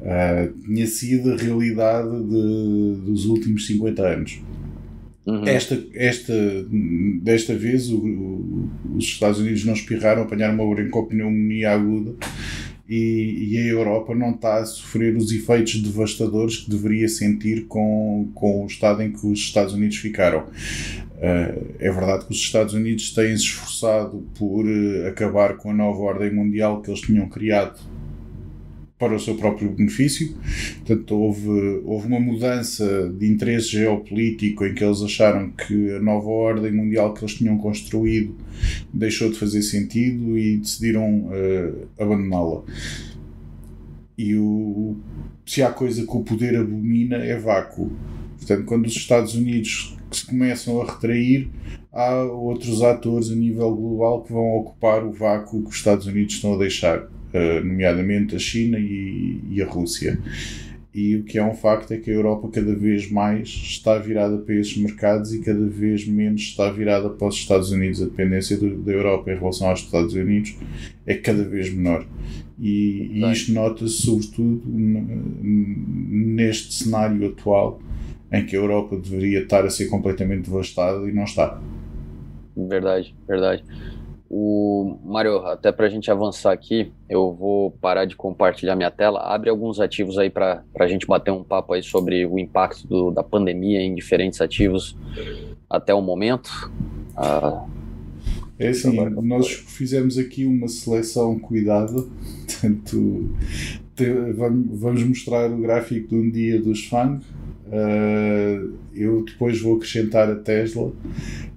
Uh, tinha sido a realidade de, dos últimos 50 anos. Uhum. Esta, esta, desta vez o, o, os Estados Unidos não espirraram, apanharam uma broncopneumonia aguda e, e, a Europa não está a sofrer os efeitos devastadores que deveria sentir com, com o estado em que os Estados Unidos ficaram. Uh, é verdade que os Estados Unidos têm se esforçado por uh, acabar com a nova ordem mundial que eles tinham criado para o seu próprio benefício. Portanto, houve, houve uma mudança de interesse geopolítico em que eles acharam que a nova ordem mundial que eles tinham construído deixou de fazer sentido e decidiram uh, abandoná-la. E o, se há coisa que o poder abomina é vácuo. Portanto, quando os Estados Unidos se começam a retrair, há outros atores a nível global que vão ocupar o vácuo que os Estados Unidos estão a deixar. Eh, nomeadamente a China e, e, a Rússia. E o que é um facto é que a Europa cada vez mais está virada para esses mercados e cada vez menos está virada para os Estados Unidos. A dependência do, da Europa em relação aos Estados Unidos é cada vez menor. E, e isto nota-se sobretudo neste cenário atual em que a Europa deveria estar a ser completamente devastada e não está. Verdade, verdade. O Mário, até para a gente avançar aqui, eu vou parar de compartilhar minha tela. Abre alguns ativos aí para a gente bater um papo aí sobre o impacto do, da pandemia em diferentes ativos até o momento. Ah, é assim, nós fizemos aqui uma seleção cuidada, tanto vamos mostrar o gráfico de um dia dos FANG. Uh, eu depois vou acrescentar a Tesla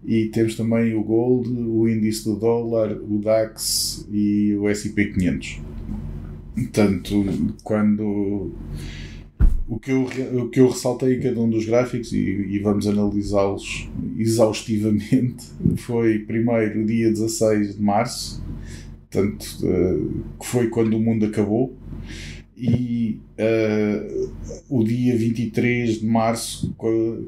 e temos também o Gold, o índice do dólar, o DAX e o S&P 500. Portanto, quando o que, eu, o que eu ressaltei em cada um dos gráficos e, e vamos analisá-los exaustivamente foi primeiro dia 16 de março, portanto, uh, que foi quando o mundo acabou e uh, o dia 23 de março,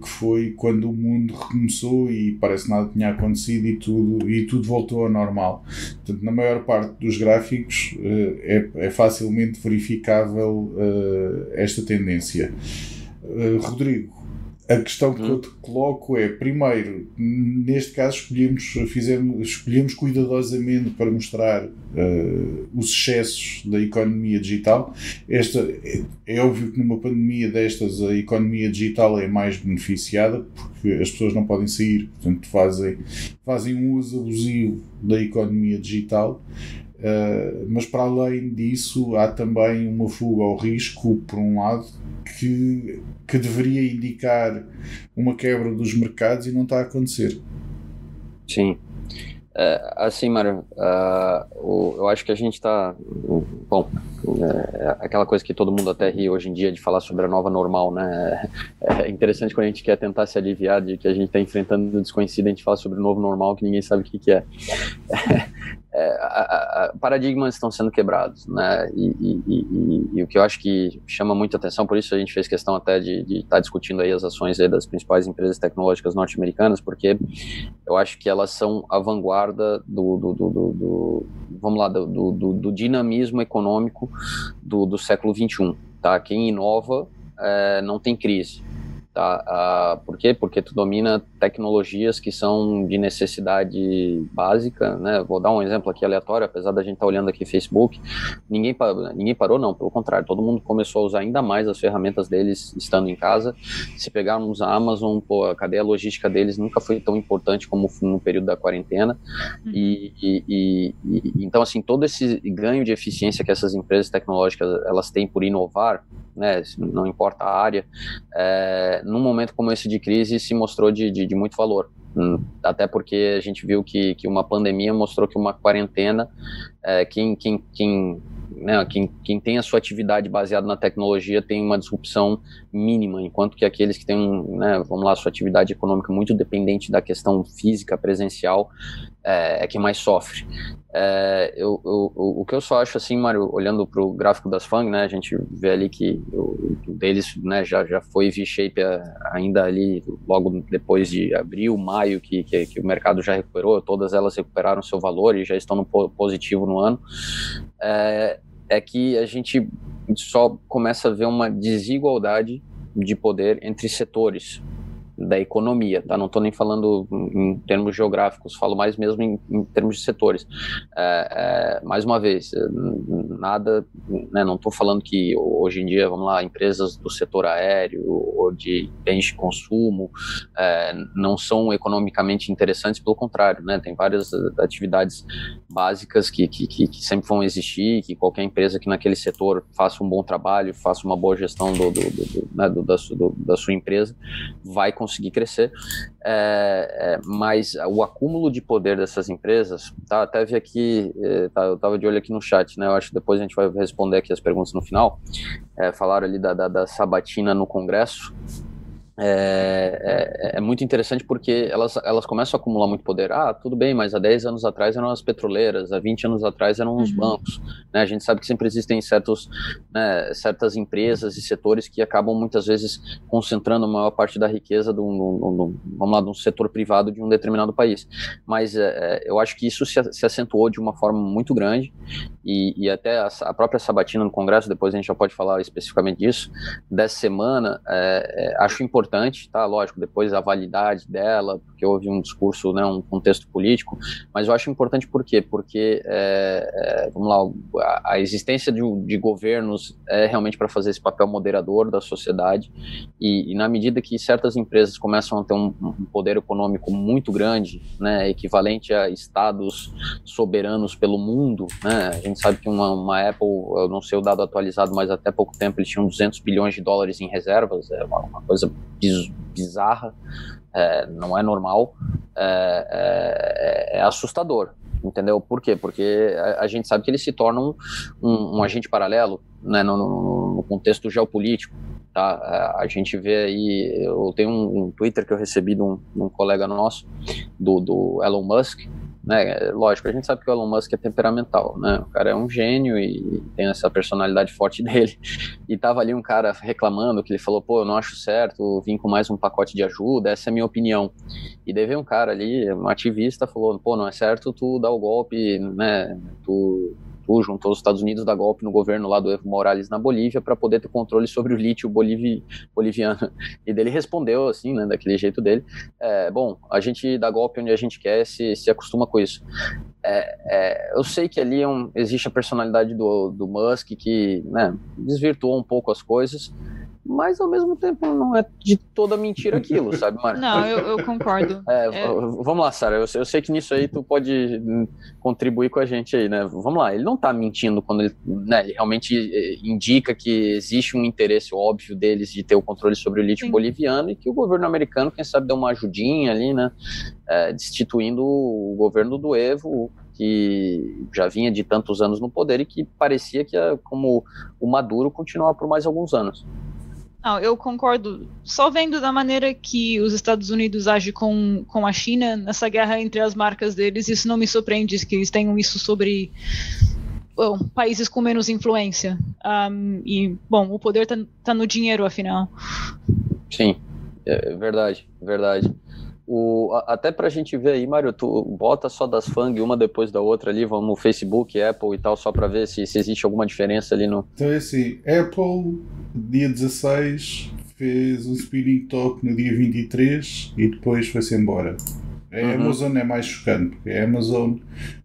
que foi quando o mundo recomeçou e parece nada tinha acontecido e tudo, e tudo voltou ao normal. Portanto, na maior parte dos gráficos uh, é, é, facilmente verificável uh, esta tendência. Rodrigo, a questão que hum. eu te coloco é, primeiro, neste caso escolhemos, fizemos, escolhemos cuidadosamente para mostrar uh, os excessos da economia digital. Esta, é, é, óbvio que numa pandemia destas a economia digital é mais beneficiada porque as pessoas não podem sair, portanto fazem, fazem um uso abusivo da economia digital. Uh, mas para além disso, há também uma fuga ao risco, por um lado, que, que deveria indicar uma quebra dos mercados e não está a acontecer. Sim. É, assim, Mário, uh, eu acho que a gente está. Bom, é, aquela coisa que todo mundo até ri hoje em dia de falar sobre a nova normal, né? É interessante quando a gente quer tentar se aliviar de que a gente está enfrentando o desconhecido, a gente fala sobre o novo normal que ninguém sabe o que, que é. É, a, a, paradigmas estão sendo quebrados, né? E, e, e, e, o que eu acho que chama muita atenção, por isso a gente fez questão até de estar tá discutindo aí as ações aí das principais empresas tecnológicas norte-americanas, porque eu acho que elas são a vanguarda do, do, do, do, vamos lá, do, dinamismo econômico do, do século 21, tá? Quem inova é, não tem crise. Tá? Ah, por quê? Porque tu domina tecnologias que são de necessidade básica, né? Vou dar um exemplo aqui aleatório, apesar da gente estar tá olhando aqui Facebook, ninguém, ninguém parou, não, pelo contrário, todo mundo começou a usar ainda mais as ferramentas deles estando em casa. Se pegarmos a Amazon, pô, a cadeia logística deles nunca foi tão importante como no período da quarentena. Uhum. E, e, e, então, assim, todo esse ganho de eficiência que essas empresas tecnológicas elas têm por inovar, né, não importa a área, é, num momento como esse de crise se mostrou de, de, de muito valor. Hum, até porque a gente viu que, que uma pandemia mostrou que uma quarentena, é, quem, quem, quem, né, quem, quem tem a sua atividade baseada na tecnologia tem uma disrupção mínima, enquanto que aqueles que têm, né, vamos lá, sua atividade econômica muito dependente da questão física, presencial, é, é quem mais sofre. É, eu, eu, o que eu só acho assim, Mário, olhando para o gráfico das FANG, né, a gente vê ali que o, deles né, já, já foi V-shape é, ainda ali logo depois de abril, maio, que, que, que, o mercado já recuperou, todas elas recuperaram seu valor e já estão no positivo no ano. É, é que a gente só começa a ver uma desigualdade de poder entre setores da economia, tá? Não estou nem falando em termos geográficos, falo mais mesmo em, em termos de setores. É, é, mais uma vez, nada, né, não estou falando que hoje em dia, vamos lá, empresas do setor aéreo ou de bens de consumo é, não são economicamente interessantes, pelo contrário, né? Tem várias atividades básicas que, que, que, sempre vão existir, que qualquer empresa que naquele setor faça um bom trabalho, faça uma boa gestão do, do, do, né, do da, da sua empresa, vai conseguir conseguir crescer, é, é, mas o acúmulo de poder dessas empresas, tá, até vi aqui, é, tá, eu estava de olho aqui no chat, né, eu acho que depois a gente vai responder aqui as perguntas no final, é, falaram ali da, da, da sabatina no Congresso, é, é, é, muito interessante porque elas, elas começam a acumular muito poder. Ah, tudo bem, mas há 10 anos atrás eram as petroleiras, há 20 anos atrás eram os uhum. bancos. Né? A gente sabe que sempre existem certos, né, certas empresas e setores que acabam muitas vezes concentrando a maior parte da riqueza do, vamos lá, de um setor privado de um determinado país. Mas é, é, eu acho que isso se, se, acentuou de uma forma muito grande e, e até a, a, própria sabatina no Congresso, depois a gente já pode falar especificamente disso, dessa semana, é, é, acho importante importante, tá? Lógico, depois a validade dela, porque houve um discurso, né, um contexto político, mas eu acho importante por quê? Porque, é, é, vamos lá, a, a existência de, de, governos é realmente para fazer esse papel moderador da sociedade e, e, na medida que certas empresas começam a ter um, um poder econômico muito grande, né, equivalente a estados soberanos pelo mundo, né, a gente sabe que uma, uma Apple, eu não sei o dado atualizado, mas até pouco tempo eles tinham 200 bilhões de dólares em reservas, é uma, uma coisa bizarra, é, não é normal, é, é, é, assustador, entendeu? Por quê? Porque a, a gente sabe que ele se torna um, um, um agente paralelo né, no, no, no, contexto geopolítico. Tá? É, a gente vê aí, eu tenho um, um Twitter que eu recebi de um, de um colega nosso, do, do Elon Musk, né? Lógico, a gente sabe que o Elon Musk é temperamental, né? O cara é um gênio e tem essa personalidade forte dele. E tava ali um cara reclamando que ele falou, pô, eu não acho certo, vim com mais um pacote de ajuda, essa é a minha opinião. E daí veio um cara ali, um ativista, falou, pô, não é certo tu dar o golpe, né? Tu juntou os Estados Unidos da golpe no governo lá do Evo Morales na Bolívia para poder ter controle sobre o lítio bolivi, boliviano. E dele respondeu assim, né, daquele jeito dele, é, bom, a gente dá golpe onde a gente quer, se, se acostuma com isso. É, é, eu sei que ali é um, existe a personalidade do, do Musk que né, desvirtuou um pouco as coisas, mas ao mesmo tempo não é de toda mentira aquilo, sabe, Mara? Não, eu, eu concordo. É, é... Vamos lá, Sara, eu, eu, sei que nisso aí tu pode contribuir com a gente aí, né? Vamos lá, ele não tá mentindo quando ele, né, ele realmente eh, indica que existe um interesse óbvio deles de ter o controle sobre o lítio Sim. boliviano e que o governo americano, quem sabe, deu uma ajudinha ali, né, é, destituindo o governo do Evo, que já vinha de tantos anos no poder e que parecia que, como o Maduro, continuar por mais alguns anos. Não, eu concordo. Só vendo da maneira que os Estados Unidos agem com, com a China, nessa guerra entre as marcas deles, isso não me surpreende que eles tenham isso sobre bom, países com menos influência. Um, e, bom, o poder está tá no dinheiro, afinal. Sim, é verdade, verdade. O, até pra gente ver aí, Mário, tu bota só das FANG uma depois da outra ali, vamos Facebook, Apple e tal, só para ver se, se existe alguma diferença ali no. Então é assim, Apple, dia 16, fez um spinning top no dia 23 e depois foi-se embora. A uhum. Amazon é mais chocante, porque a Amazon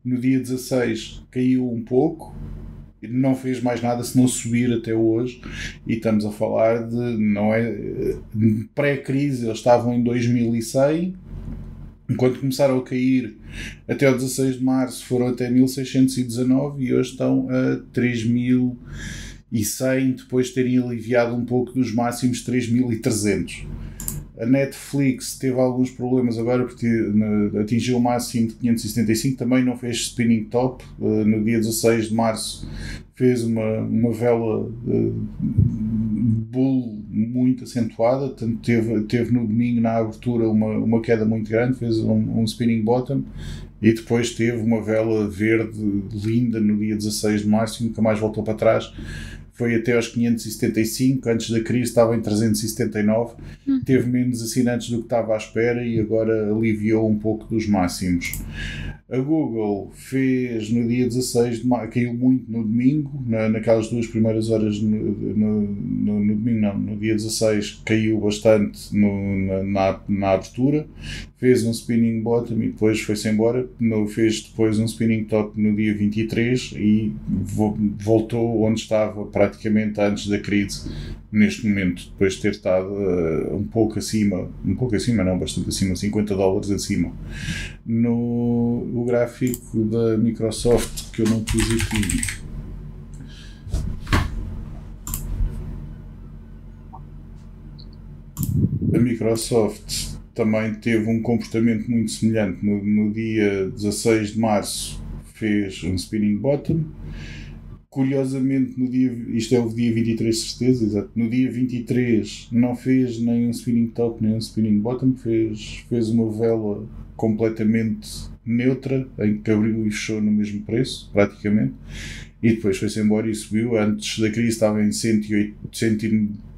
no dia 16 caiu um pouco, não fez mais nada se não subir até hoje. E estamos a falar de não é pré-crise eles estavam em 2100 enquanto começaram a cair até o 16 de março foram até 1619 e hoje estão a 3100 depois de terem aliviado um pouco dos máximos 3300 a Netflix teve alguns problemas agora porque atingiu o máximo de 575, também não fez spinning top. Eh, no dia 16 de março fez uma, uma vela eh, bull muito acentuada, tanto teve, teve no domingo na abertura uma, uma queda muito grande, fez um, um spinning bottom. E depois teve uma vela verde linda no dia 16 de março e nunca mais voltou para trás foi até aos 575, antes da crise estava em 379, hum. teve menos assinantes do que estava à espera e agora aliviou um pouco dos máximos. A Google fez no dia 16 de maio, caiu muito no domingo, na, naquelas duas primeiras horas no, no, no, no domingo, não, no dia 16 caiu bastante no, na, na, abertura, fez um spinning bottom e depois foi-se embora, no, fez depois um spinning top no dia 23 e vo, voltou onde estava praticamente antes da crise, neste momento, depois de ter estado uh, um pouco acima, um pouco acima, não, bastante acima, 50 dólares acima. No o gráfico da Microsoft que eu não pus aqui. A Microsoft também teve um comportamento muito semelhante. No, no dia 16 de março fez um spinning bottom. Curiosamente, no dia, isto é o dia 23, certeza, exato. No dia 23 não fez nem um spinning top nem um spinning bottom, fez, fez uma vela completamente neutra, em que abriu e fechou no mesmo preço, praticamente, e depois foi-se embora e subiu. Antes da crise estava em 108,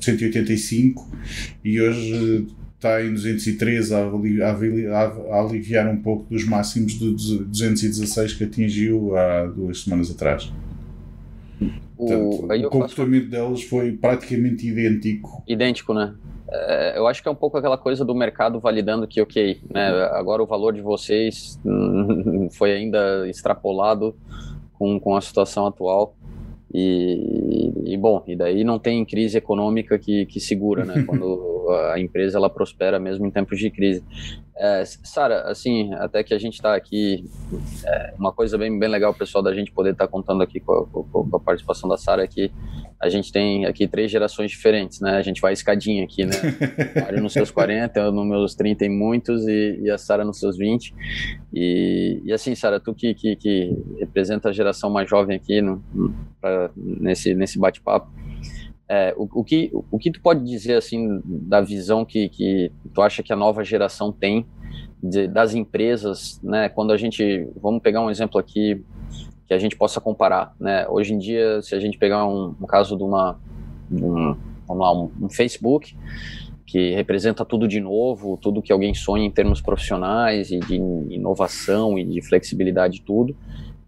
185 e hoje está em 213 a, a, a, aliviar um pouco dos máximos de 216 que atingiu há duas semanas atrás. Portanto, o, o comportamento faço... delas foi praticamente idêntico. Idêntico, né? É, eu acho que é um pouco aquela coisa do mercado validando que, ok, né, agora o valor de vocês foi ainda extrapolado com, com a situação atual. E, e, bom, e daí não tem crise econômica que, que segura, né? Quando a empresa ela prospera mesmo em tempos de crise. É, Sara, assim, até que a gente está aqui, é, uma coisa bem, bem legal, pessoal, da gente poder estar tá contando aqui com a, com a participação da Sara é que a gente tem aqui três gerações diferentes, né? A gente vai escadinha aqui, né? Mário nos seus 40, eu nos meus 30 e muitos e, e a Sara nos seus 20. E, e assim, Sara, tu que, que, que, representa a geração mais jovem aqui no, pra, nesse, nesse bate-papo, é, o, o, que, o que tu pode dizer, assim, da visão que, que tu acha que a nova geração tem de, das empresas, né? Quando a gente, vamos pegar um exemplo aqui, que a gente possa comparar, né? Hoje em dia, se a gente pegar um, um caso de uma, um, vamos lá, um, um, Facebook que representa tudo de novo, tudo que alguém sonha em termos profissionais e de inovação e de flexibilidade tudo,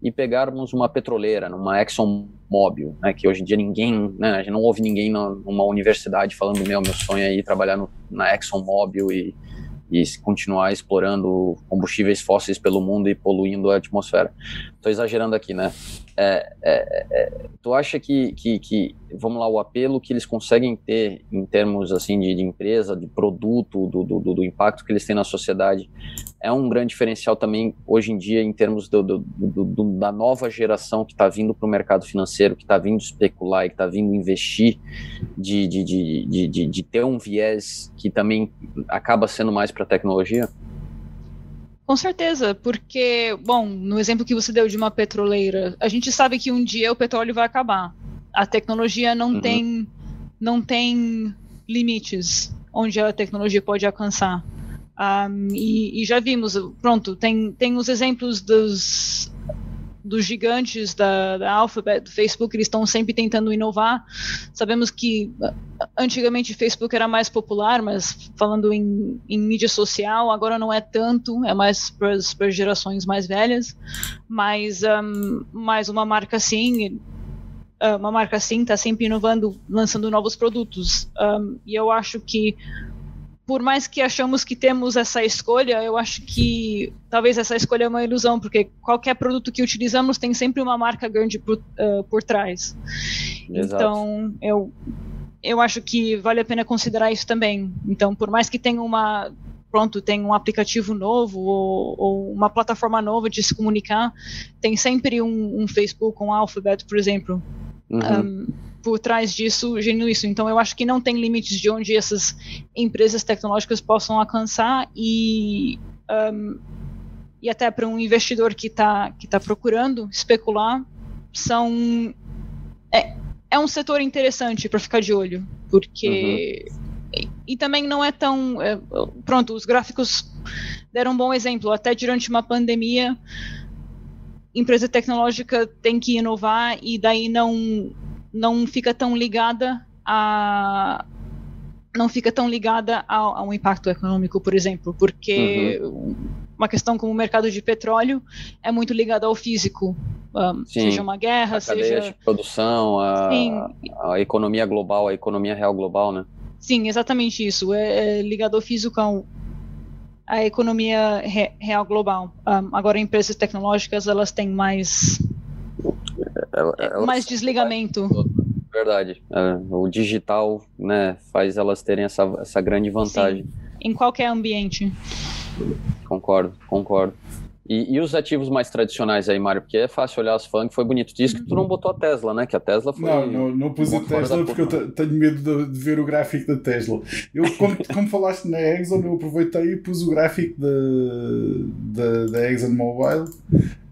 e pegarmos uma petroleira, numa ExxonMobil, né, que hoje em dia ninguém, né, a gente não ouve ninguém numa universidade falando meu, meu sonho é ir trabalhar no, na ExxonMobil e e continuar explorando combustíveis fósseis pelo mundo e poluindo a atmosfera. Estou exagerando aqui, né? É, é, é, tu acha que, que, que, vamos lá, o apelo que eles conseguem ter em termos assim de, de empresa, de produto, do, do, do, impacto que eles têm na sociedade, é um grande diferencial também hoje em dia em termos do, da nova geração que está vindo para o mercado financeiro, que está vindo especular e que está vindo investir, de, de, de, de, de ter um viés que também acaba sendo mais para a tecnologia? Com certeza, porque, bom, no exemplo que você deu de uma petroleira, a gente sabe que um dia o petróleo vai acabar. A tecnologia não uhum. tem não tem limites onde a tecnologia pode alcançar. Um, e, e, já vimos, pronto, tem, tem os exemplos dos, dos gigantes da, da Alphabet, do Facebook, eles estão sempre tentando inovar. Sabemos que antigamente Facebook era mais popular, mas falando em, em mídia social, agora não é tanto, é mais para as gerações mais velhas. Mas um, mais uma marca assim uh, uma marca assim está sempre inovando, lançando novos produtos. Um, e eu acho que por mais que achamos que temos essa escolha, eu acho que talvez essa escolha é uma ilusão, porque qualquer produto que utilizamos tem sempre uma marca grande por, uh, por trás. Exato. Então, eu, eu acho que vale a pena considerar isso também. Então, por mais que tenha uma pronto, tem um aplicativo novo ou, ou, uma plataforma nova de se comunicar, tem sempre um, um Facebook, um Alphabet, por exemplo. Uhum. Um, por trás disso, genuíno isso. Então, eu acho que não tem limites de onde essas empresas tecnológicas possam alcançar e, um, e até para um investidor que está que tá procurando especular, são é, é um setor interessante para ficar de olho, porque uhum. e, e, também não é tão é, pronto. Os gráficos deram um bom exemplo. Até durante uma pandemia, empresa tecnológica tem que inovar e daí não não fica tão ligada a não fica tão ligada ao, a um impacto econômico, por exemplo, porque uhum. uma questão como o mercado de petróleo é muito ligada ao físico, um, seja uma guerra, a seja de produção, a, a, economia global, a economia real global, né? Sim, exatamente isso. É, é ligado ao físico, ao, à economia re, real global. Um, agora, empresas tecnológicas elas têm mais ela, ela mais desligamento. Verdade. É, o digital, né, faz elas terem essa, essa grande vantagem. Sim. Em qualquer ambiente. Concordo, concordo. E, e, os ativos mais tradicionais aí, Mário? Porque é fácil olhar as funk, foi bonito. Diz que tu não botou a Tesla, né? Que a Tesla foi. Não, não, não pus a Tesla porque eu tenho medo de, de, ver o gráfico da Tesla. Eu, como, como falaste na Exxon, eu aproveitei e pus o gráfico da, da, da ExxonMobil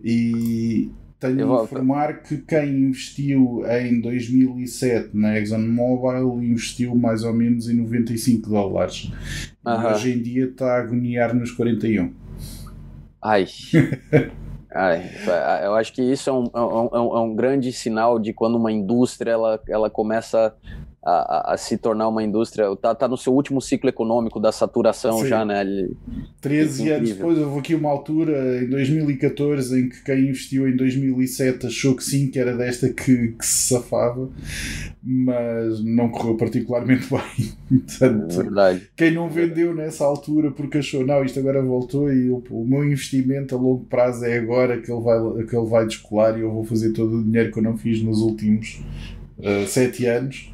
e tenho a informar que quem investiu em 2007 na ExxonMobil investiu mais ou menos em 95 dólares. Uh -huh. Hoje em dia está a agoniar nos 41. Ai. Ai, eu acho que isso é um, é, um, é um grande sinal de quando uma indústria ela, ela começa a, a, se tornar uma indústria, está tá no seu último ciclo econômico da saturação Sim. já, né? Ele, 13 anos depois, houve aqui uma altura em 2014 em que quem investiu em 2007 achou que sim, que era desta que, que se safava, mas não correu particularmente bem. Portanto, Verdade. quem não vendeu nessa altura porque achou, não, isto agora voltou e o, o meu investimento a longo prazo é agora que ele vai, que ele vai descolar e eu vou fazer todo o dinheiro que eu não fiz nos últimos uh, sete anos,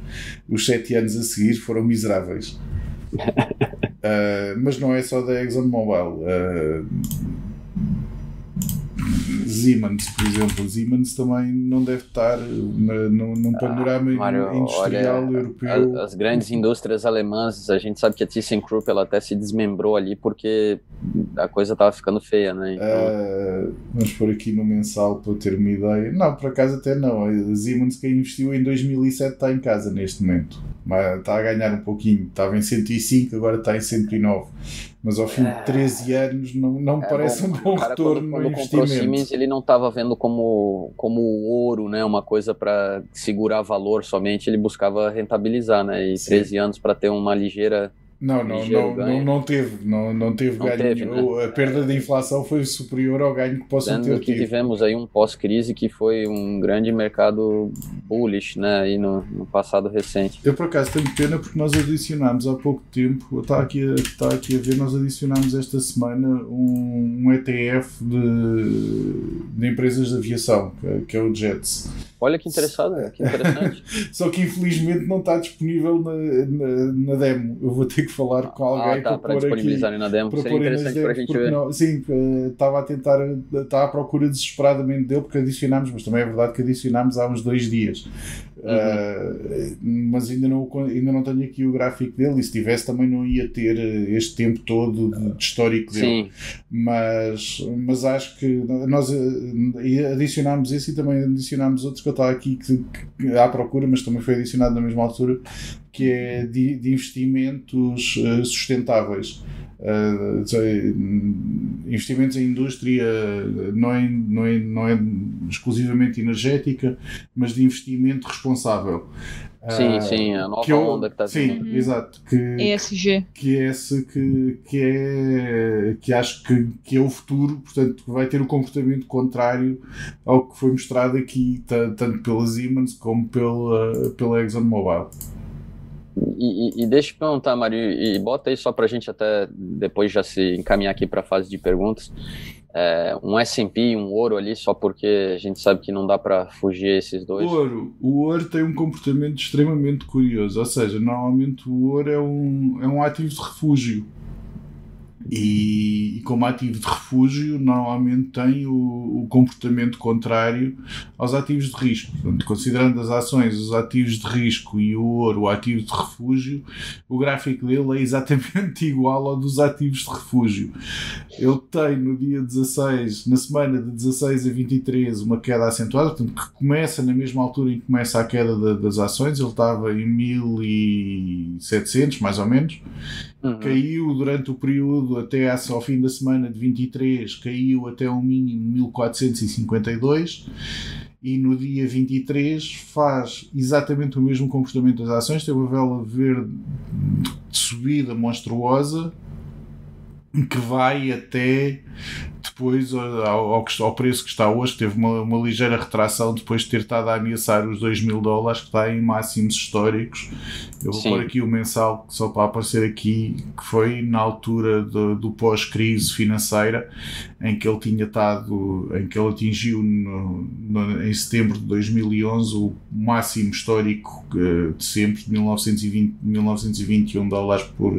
os sete anos a seguir foram miseráveis. Uh, mas não é só da ExxonMobil. Uh, Siemens, por exemplo. Siemens também não deve estar num, num panorama ah, Mário, industrial olha, europeu. As, as, grandes indústrias alemãs, a gente sabe que a ThyssenKrupp ela até se desmembrou ali porque a coisa estava ficando feia, né? Então... Uh, vamos por aqui no mensal para ter uma ideia. Não, por acaso até não. A Siemens que investiu em 2007 está em casa neste momento. Mas está a ganhar um pouquinho. Estava em 105, agora está em 109 mas ao fim de 13 é. anos não, não me é parece bom. um bom retorno quando, quando no investimento. Siemens, ele não estava vendo como, como ouro, né, uma coisa para segurar valor somente, ele buscava rentabilizar, né, e Sim. 13 anos para ter uma ligeira não, não, não, não, não, teve, não, não teve não ganho. Teve, né? A perda de inflação foi superior ao ganho que possam ter que tido. tivemos aí um pós-crise que foi um grande mercado bullish, né, aí no, no, passado recente. Eu por acaso tenho pena porque nós adicionámos há pouco tempo, está aqui, está aqui a ver, nós adicionámos esta semana um, um ETF de, de empresas de aviação, que, é, que é o JETS. Olha que interessante, que interessante. Só que infelizmente não está disponível na, na, na, demo. Eu vou ter que falar com alguém ah, tá, para disponibilizarem na demo. Para Seria interessante para a gente ver. Não, sim, eh, estava a tentar, estava à procura desesperadamente dele porque adicionámos, mas também é verdade que adicionámos há uns dois dias. Uh, mas ainda não, ainda não tenho aqui o gráfico dele e se tivesse também não ia ter este tempo todo de, de histórico dele. Sim. Mas, mas acho que nós eh, adicionámos esse e também adicionámos outros que estava aqui que, que, à procura, mas também foi adicionado na mesma altura, que é de, de investimentos uh, sustentáveis. Uh, investimentos em indústria não é, não, é, não é exclusivamente energética, mas de investimento responsável. Sim, uh, sim, a nova que eu, onda que está Sim, uhum. exato. Que, ESG. Que é esse que, que é que acho que, que é o futuro, portanto, vai ter o um comportamento contrário ao que foi mostrado aqui, tanto pela Siemens como pela, pela ExxonMobil. E, e, deixa eu perguntar, Mário, e bota aí só para a gente até depois já se encaminhar aqui para a fase de perguntas. É, um S&P, um ouro ali, só porque a gente sabe que não dá para fugir esses dois. O ouro, o ouro tem um comportamento extremamente curioso, ou seja, normalmente o ouro é um, é um ativo de refúgio. E, e, como ativo de refúgio, normalmente tem o, o, comportamento contrário aos ativos de risco. Portanto, considerando as ações, os ativos de risco e o ouro, o ativo de refúgio, o gráfico dele é exatamente igual ao dos ativos de refúgio. Ele tem no dia 16, na semana de 16 a 23, uma queda acentuada, portanto, que começa na mesma altura em que começa a queda da, das ações. Ele estava em 1700, mais ou menos, uhum. caiu durante o período até ao fim da semana de 23 caiu até um mínimo 1452 e no dia 23 faz exatamente o mesmo comportamento das ações, tem uma vela verde de subida monstruosa que vai até depois ao, ao, preço que está hoje, teve uma, uma, ligeira retração depois de ter estado a ameaçar os 2 mil dólares, que está em máximos históricos. Eu vou Sim. pôr aqui o mensal, só para aparecer aqui, que foi na altura do, do pós-crise financeira, em que ele tinha estado, em que ele atingiu no, no, em setembro de 2011 o máximo histórico uh, de sempre, de 1920, 1921 dólares por.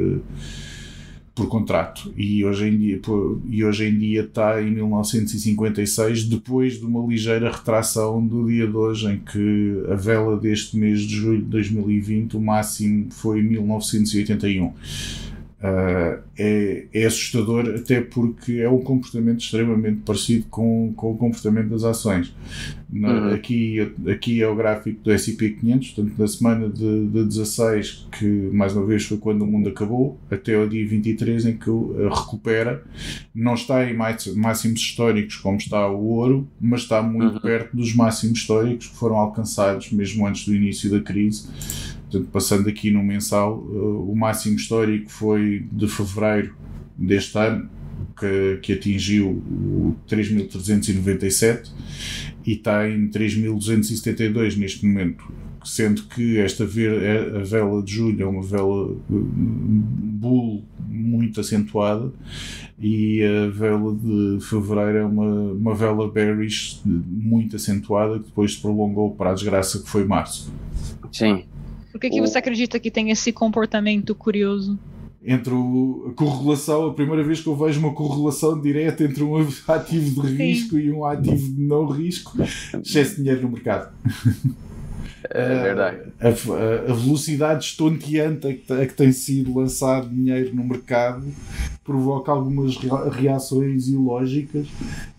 Por contrato. E hoje em dia por, e hoje em dia está em 1956 depois de uma ligeira retração do dia de hoje em que a vela deste mês de julho de 2020 o máximo foi 1981 Uh, é, é, assustador até porque é um comportamento extremamente parecido com, com o comportamento das ações. Na, uhum. aqui, aqui é o gráfico do S&P 500, portanto na semana de, de 16, que mais uma vez foi quando o mundo acabou, até o dia 23 em que uh, recupera, não está em máximos históricos como está o ouro, mas está muito uhum. perto dos máximos históricos que foram alcançados mesmo antes do início da crise Portanto, passando aqui no mensal, uh, o máximo histórico foi de fevereiro deste ano, que, que atingiu o 3.397 e está em 3.272 neste momento. Sendo que esta ver, é, a vela de julho é uma vela uh, bull muito acentuada e a vela de fevereiro é uma, uma vela bearish muito acentuada que depois se prolongou para a desgraça que foi março. Sim, por que, que você acredita que tem esse comportamento curioso? Entre o, a correlação, a primeira vez que eu vejo uma correlação direta entre um ativo de risco Sim. e um ativo de não risco, excesso de dinheiro no mercado. É verdade. A, a, a, velocidade estonteante a que, a que tem sido lançado dinheiro no mercado provoca algumas reações ilógicas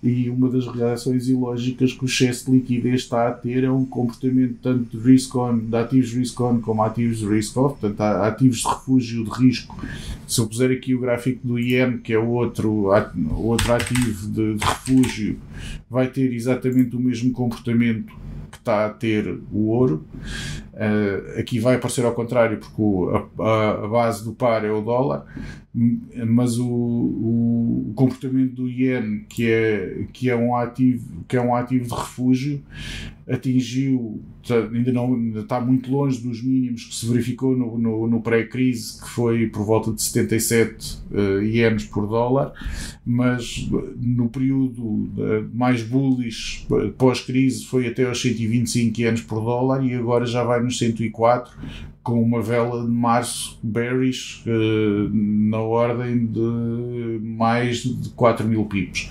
e uma das reações ilógicas que o excesso de liquidez está a ter é um comportamento tanto de risk on, de ativos risk on como ativos de risk off, portanto há ativos de refúgio de risco. Se eu puser aqui o gráfico do IEM, que é o outro, outro ativo de, de refúgio, vai ter exatamente o mesmo comportamento que está a ter o ouro. Uh, aqui vai aparecer ao contrário, porque o, a, a, base do par é o dólar, mas o, o, comportamento do iene, que é, que, é um ativo, que é um ativo de refúgio, atingiu, ainda não ainda está muito longe dos mínimos que se verificou no, no, no pré-crise, que foi por volta de 77 uh, ienes por dólar, mas no período uh, mais bullish pós-crise foi até aos 125 ienes por dólar e agora já vai nos 104 com uma vela de março bearish uh, na ordem de mais de 4 mil pips.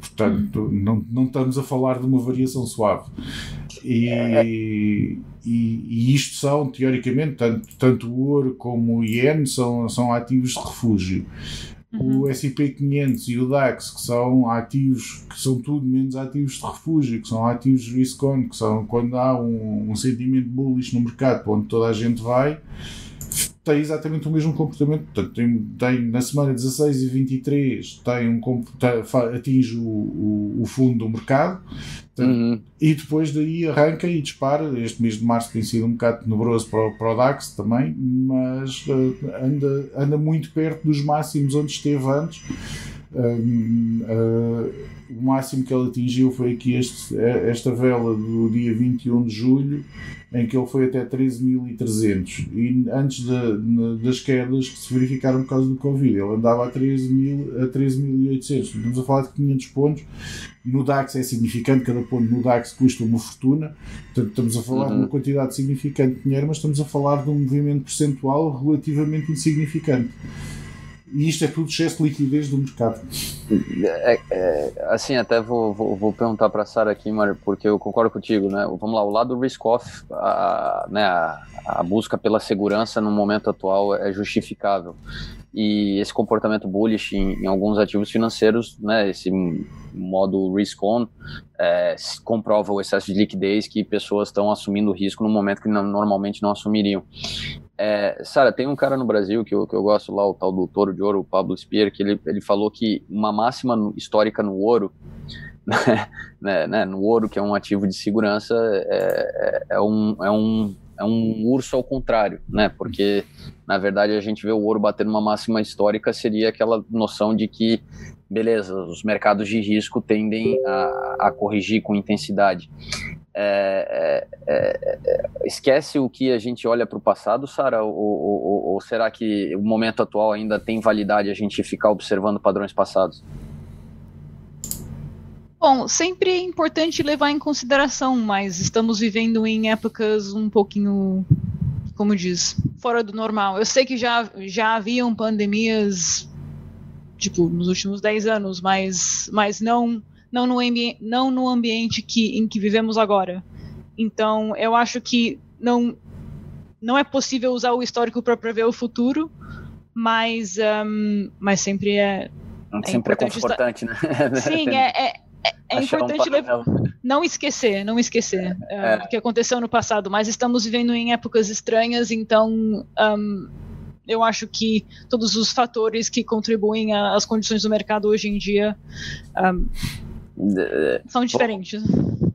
Portanto, não, não estamos a falar de uma variação suave. E, e, e, isto são, teoricamente, tanto, tanto o ouro como o iene são, são ativos de refúgio. Uhum. O S&P 500 e o DAX, que são ativos, que são tudo menos ativos de refúgio, que são ativos de risk on, que são quando há um, um sentimento bullish no mercado para onde toda a gente vai, tem exatamente o mesmo comportamento. Portanto, tem, tem na semana 16 e 23 tem um, atinge o, o, o fundo do mercado uhum. e depois daí arranca e dispara. Este mês de março tem sido um bocado tenebroso para, para o DAX também, mas uh, anda, anda muito perto dos máximos onde esteve antes. Uh, uh, o máximo que ele atingiu foi aqui este, esta vela do dia 21 de julho, em que ele foi até 13.300. E antes de, das quedas que se verificaram por causa do Covid, ele andava a 13.800. A 13 Estamos a falar de 500 pontos. No DAX é significante, cada ponto no DAX custa uma fortuna. Portanto, estamos a falar uhum. de uma quantidade significante de dinheiro, mas estamos a falar de um movimento percentual relativamente insignificante. E isto é tudo excesso de liquidez do mercado. É, é, assim, até vou, vou, vou perguntar para a Sara aqui, Mário, porque eu concordo contigo, né? Vamos lá, o lado risk-off, a, né, a, a busca pela segurança no momento atual é justificável. E esse comportamento bullish em, em alguns ativos financeiros, né, esse modo risk-on, é, comprova o excesso de liquidez que pessoas estão assumindo risco no momento que não, normalmente não assumiriam. É, Sara, tem um cara no Brasil que eu, que eu gosto lá, o tal do Touro de Ouro, o Pablo Spear, que ele, ele falou que uma máxima histórica no ouro, né, né, no ouro, que é um ativo de segurança, é, é, é, um, é, um, é um urso ao contrário, né? Porque, na verdade, a gente vê o ouro bater numa máxima histórica, seria aquela noção de que, beleza, os mercados de risco tendem a, a corrigir com intensidade. É, é, é, é, esquece o que a gente olha para o passado, Sara? Ou, ou, ou, será que o momento atual ainda tem validade a gente ficar observando padrões passados? Bom, sempre é importante levar em consideração, mas estamos vivendo em épocas um pouquinho, como diz, fora do normal. Eu sei que já, já haviam pandemias, tipo, nos últimos 10 anos, mas, mas não não no, ambi não no ambiente que, em que vivemos agora. Então, eu acho que não, não é possível usar o histórico para prever o futuro, mas, um, mas sempre é. é sempre é confortante, né? Sim, é, é, é, é importante um não esquecer, não esquecer é. uh, o que aconteceu no passado, mas estamos vivendo em épocas estranhas, então um, eu acho que todos os fatores que contribuem às condições do mercado hoje em dia um, são diferentes.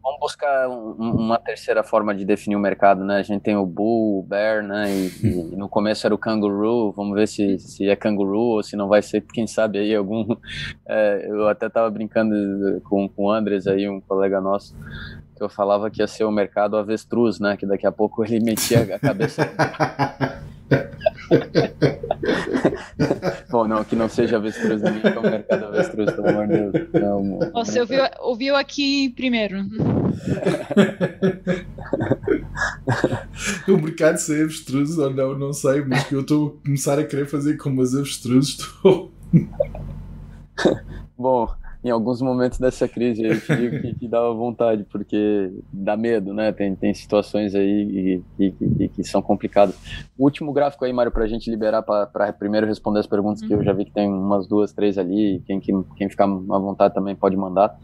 Vamos buscar um, uma terceira forma de definir o mercado, né? A gente tem o bull, o bear, né? E, e no começo era o kangaroo. Vamos ver se, se é kangaroo ou se não vai ser, quem sabe aí algum. É, eu até tava brincando com, com o Andres aí, um colega nosso, que eu falava que ia ser o mercado avestruz, né? Que daqui a pouco ele metia a cabeça. Bom, não, que não seja avestruz ninguém, que é o mercado avestruz, pelo amor de Deus. Não, Você ouviu, ouviu aqui primeiro. o mercado ser avestruz ou não, não sei, mas que eu estou a começar a querer fazer como as avestruzes estou. Bom, em alguns momentos dessa crise eu te que, que dava vontade, porque dá medo, né? Tem, tem situações aí que, que, que são complicadas. O último gráfico aí, Mário, para a gente liberar para primeiro responder as perguntas, uhum. que eu já vi que tem umas duas, três ali, quem, quem, quem ficar à vontade também pode mandar.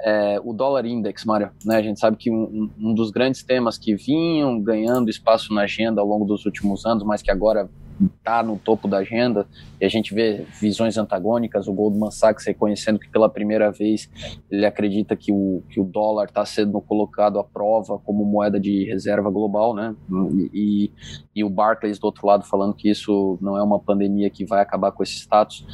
É, o dólar index, Mário, né? A gente sabe que um, um dos grandes temas que vinham ganhando espaço na agenda ao longo dos últimos anos, mas que agora está no topo da agenda, e a gente vê visões antagônicas, o Goldman Sachs reconhecendo que pela primeira vez ele acredita que o, que o dólar está sendo colocado à prova como moeda de reserva global, né? E, e o Barclays do outro lado falando que isso não é uma pandemia que vai acabar com esse status.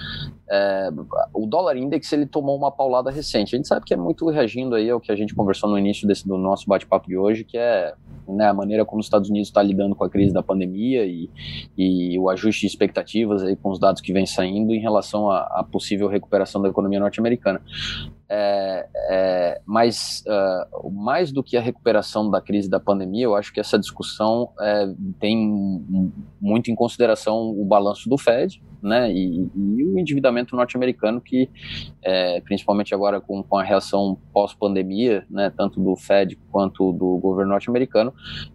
É, o dólar index ele tomou uma paulada recente. A gente sabe que é muito reagindo aí ao que a gente conversou no início desse, do nosso bate-papo de hoje, que é né, a maneira como os Estados Unidos está lidando com a crise da pandemia e, e o ajuste de expectativas aí com os dados que vem saindo em relação à, possível recuperação da economia norte-americana. É, é, mas uh, mais do que a recuperação da crise da pandemia, eu acho que essa discussão é, tem muito em consideração o balanço do Fed, né, e, e o endividamento norte-americano que, é, principalmente agora com, com a reação pós-pandemia, né, tanto do Fed quanto do governo norte-americano,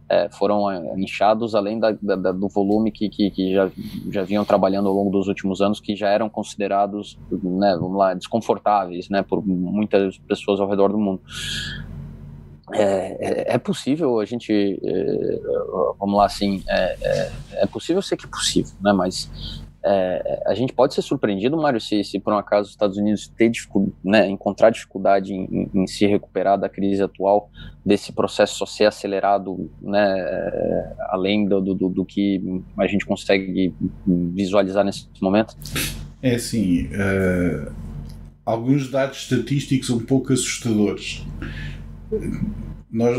é, foram inchados além da, da, do volume que, que, que, já, já vinham trabalhando ao longo dos últimos anos, que já eram considerados, né, vamos lá, desconfortáveis, né, por muitas pessoas ao redor do mundo. é, é, é, possível a gente, é, vamos lá assim, é, é, é possível ser que é possível, né? Mas é, a gente pode ser surpreendido, Mário, se, se por um acaso os Estados Unidos ter né, encontrar dificuldade em, em, se recuperar da crise atual, desse processo só ser acelerado, né, além do, do, do que a gente consegue visualizar nesse momento? É assim, uh, alguns dados estatísticos um pouco assustadores. Nós,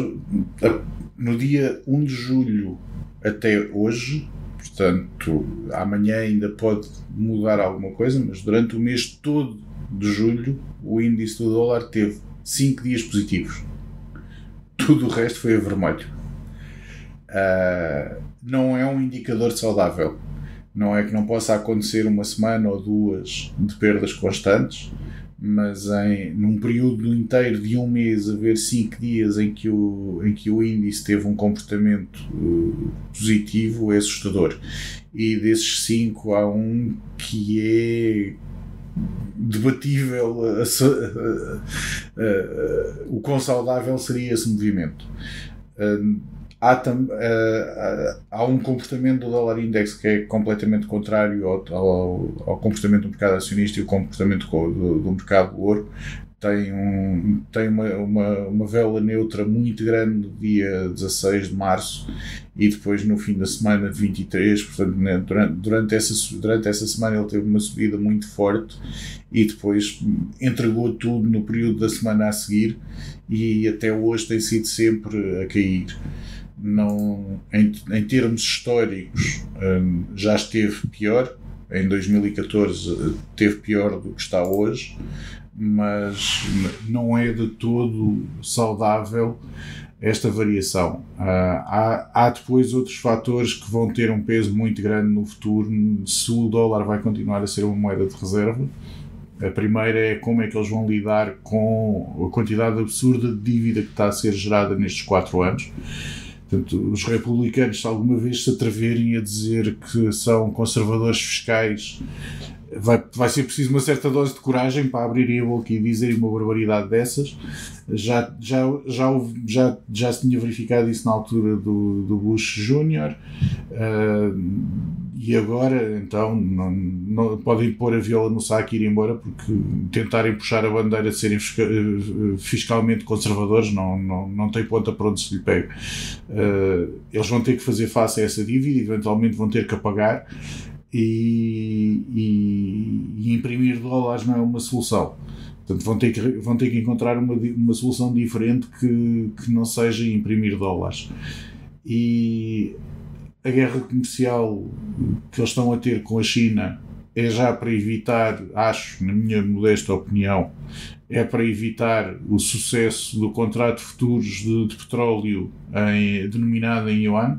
no dia 1 de julho até hoje, portanto, amanhã ainda pode mudar alguma coisa, mas durante o mês todo de julho, o índice do dólar teve 5 dias positivos. Tudo o resto foi a vermelho. Uh, não é um indicador saudável. Não é que não possa acontecer uma semana ou duas de perdas constantes, mas em, num período inteiro de um mês haver cinco dias em que o, em que o índice teve um comportamento uh, positivo é assustador. E desses cinco há um que é debatível a, a, a, o quão saudável seria esse movimento. Uh, há, tam, uh, há um comportamento do dólar index que é completamente contrário ao, ao, ao comportamento do mercado acionista e o comportamento do, do mercado do ouro. Tem, um, tem uma, uma, uma vela neutra muito grande no dia 16 de março e depois no fim da semana de 23, portanto, né, durante, durante, essa, durante essa semana ele teve uma subida muito forte e depois entregou tudo no período da semana a seguir e até hoje tem sido sempre a cair não, em, em termos históricos, hum, já esteve pior. Em 2014 eh, teve pior do que está hoje, mas não é de todo saudável esta variação. Uh, há, há depois outros fatores que vão ter um peso muito grande no futuro se o dólar vai continuar a ser uma moeda de reserva. A primeira é como é que eles vão lidar com a quantidade absurda de dívida que está a ser gerada nestes quatro anos. Portanto, os republicanos, se alguma vez se atreverem a dizer que são conservadores fiscais, vai, vai ser preciso uma certa dose de coragem para abrirem a boca e dizerem uma barbaridade dessas. Já, já, já, já, já se tinha verificado isso na altura do, do Bush Jr. Uh, e agora, então, não, não, podem pôr a viola no saco e ir embora porque tentarem puxar a bandeira de serem eh, fiscalmente conservadores não, não, não tem ponta para onde se lhe pega. Uh, eles vão ter que fazer face a essa dívida, eventualmente vão ter que apagar e, e, e imprimir dólares não é uma solução. Portanto, vão ter que, vão ter que encontrar uma, uma solução diferente que, que não seja imprimir dólares. E a guerra comercial que eles estão a ter com a China é já para evitar, acho, na minha modesta opinião, é para evitar o sucesso do contrato de futuros de, de petróleo em, denominado em yuan.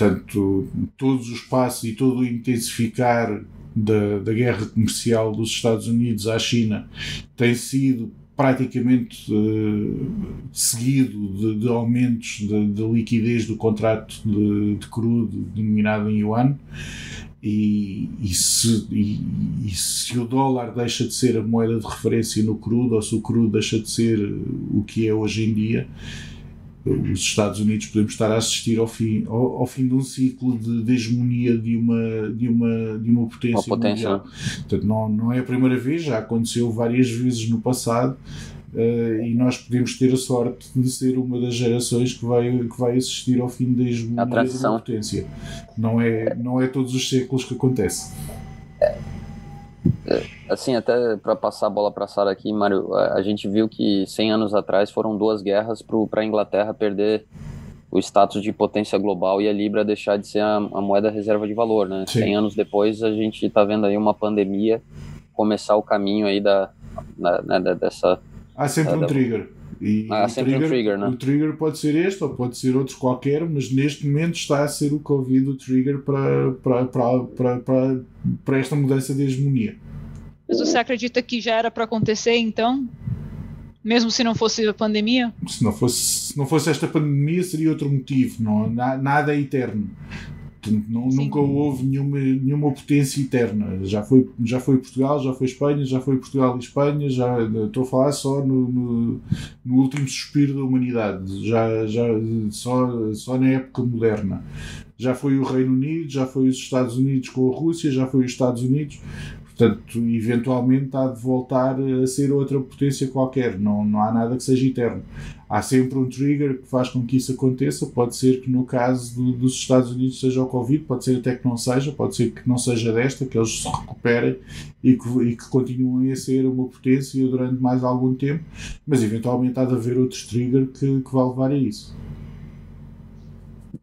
Portanto, todos os passos e todo o intensificar da, da guerra comercial dos Estados Unidos à China tem sido praticamente uh, seguido de, de aumentos de, liquidez do contrato de, de crudo denominado em yuan. E, e, se, e, e, se o dólar deixa de ser a moeda de referência no crudo ou se o crudo deixa de ser o que é hoje em dia os Estados Unidos podemos estar a assistir ao fim, ao, ao fim de um ciclo de, de, hegemonia de uma, de uma, de uma potência, uma potência. mundial. Portanto, não, não é a primeira vez, já aconteceu várias vezes no passado uh, e nós podemos ter a sorte de ser uma das gerações que vai, que vai assistir ao fim da hegemonia de uma potência. Não é, não é todos os séculos que acontece. Assim, até para passar a bola para Sara aqui, Mário, a gente viu que 100 anos atrás foram duas guerras para a Inglaterra perder o status de potência global e a Libra deixar de ser a, a moeda reserva de valor, né? Sim. 100 anos depois a gente está vendo aí uma pandemia começar o caminho aí da, da né, dessa... Há sempre da, um trigger. E ah, sempre trigger, um trigger, né? O trigger pode ser este ou pode ser outro qualquer, mas neste momento está a ser o Covid o trigger para, para, para, para, para, para esta mudança de hegemonia. Mas você acredita que já era para acontecer então? Mesmo se não fosse a pandemia? Se não fosse, se não fosse esta pandemia, seria outro motivo. Não, nada é eterno. Não, nunca houve nenhuma, nenhuma potência eterna. Já foi, já foi Portugal, já foi Espanha, já foi Portugal e Espanha, já estou a falar só no, no, no, último suspiro da humanidade, já, já, só, só na época moderna. Já foi o Reino Unido, já foi os Estados Unidos com a Rússia, já foi os Estados Unidos. Portanto, eventualmente há de voltar a ser outra potência qualquer. Não, não há nada que seja eterno. Há sempre um trigger que faz com que isso aconteça. Pode ser que no caso do, dos Estados Unidos seja o Covid, pode ser até que não seja, pode ser que não seja desta, que eles se recuperem e que, e que continuem a ser uma potência durante mais algum tempo. Mas eventualmente há de haver outros triggers que, que vão levar a isso.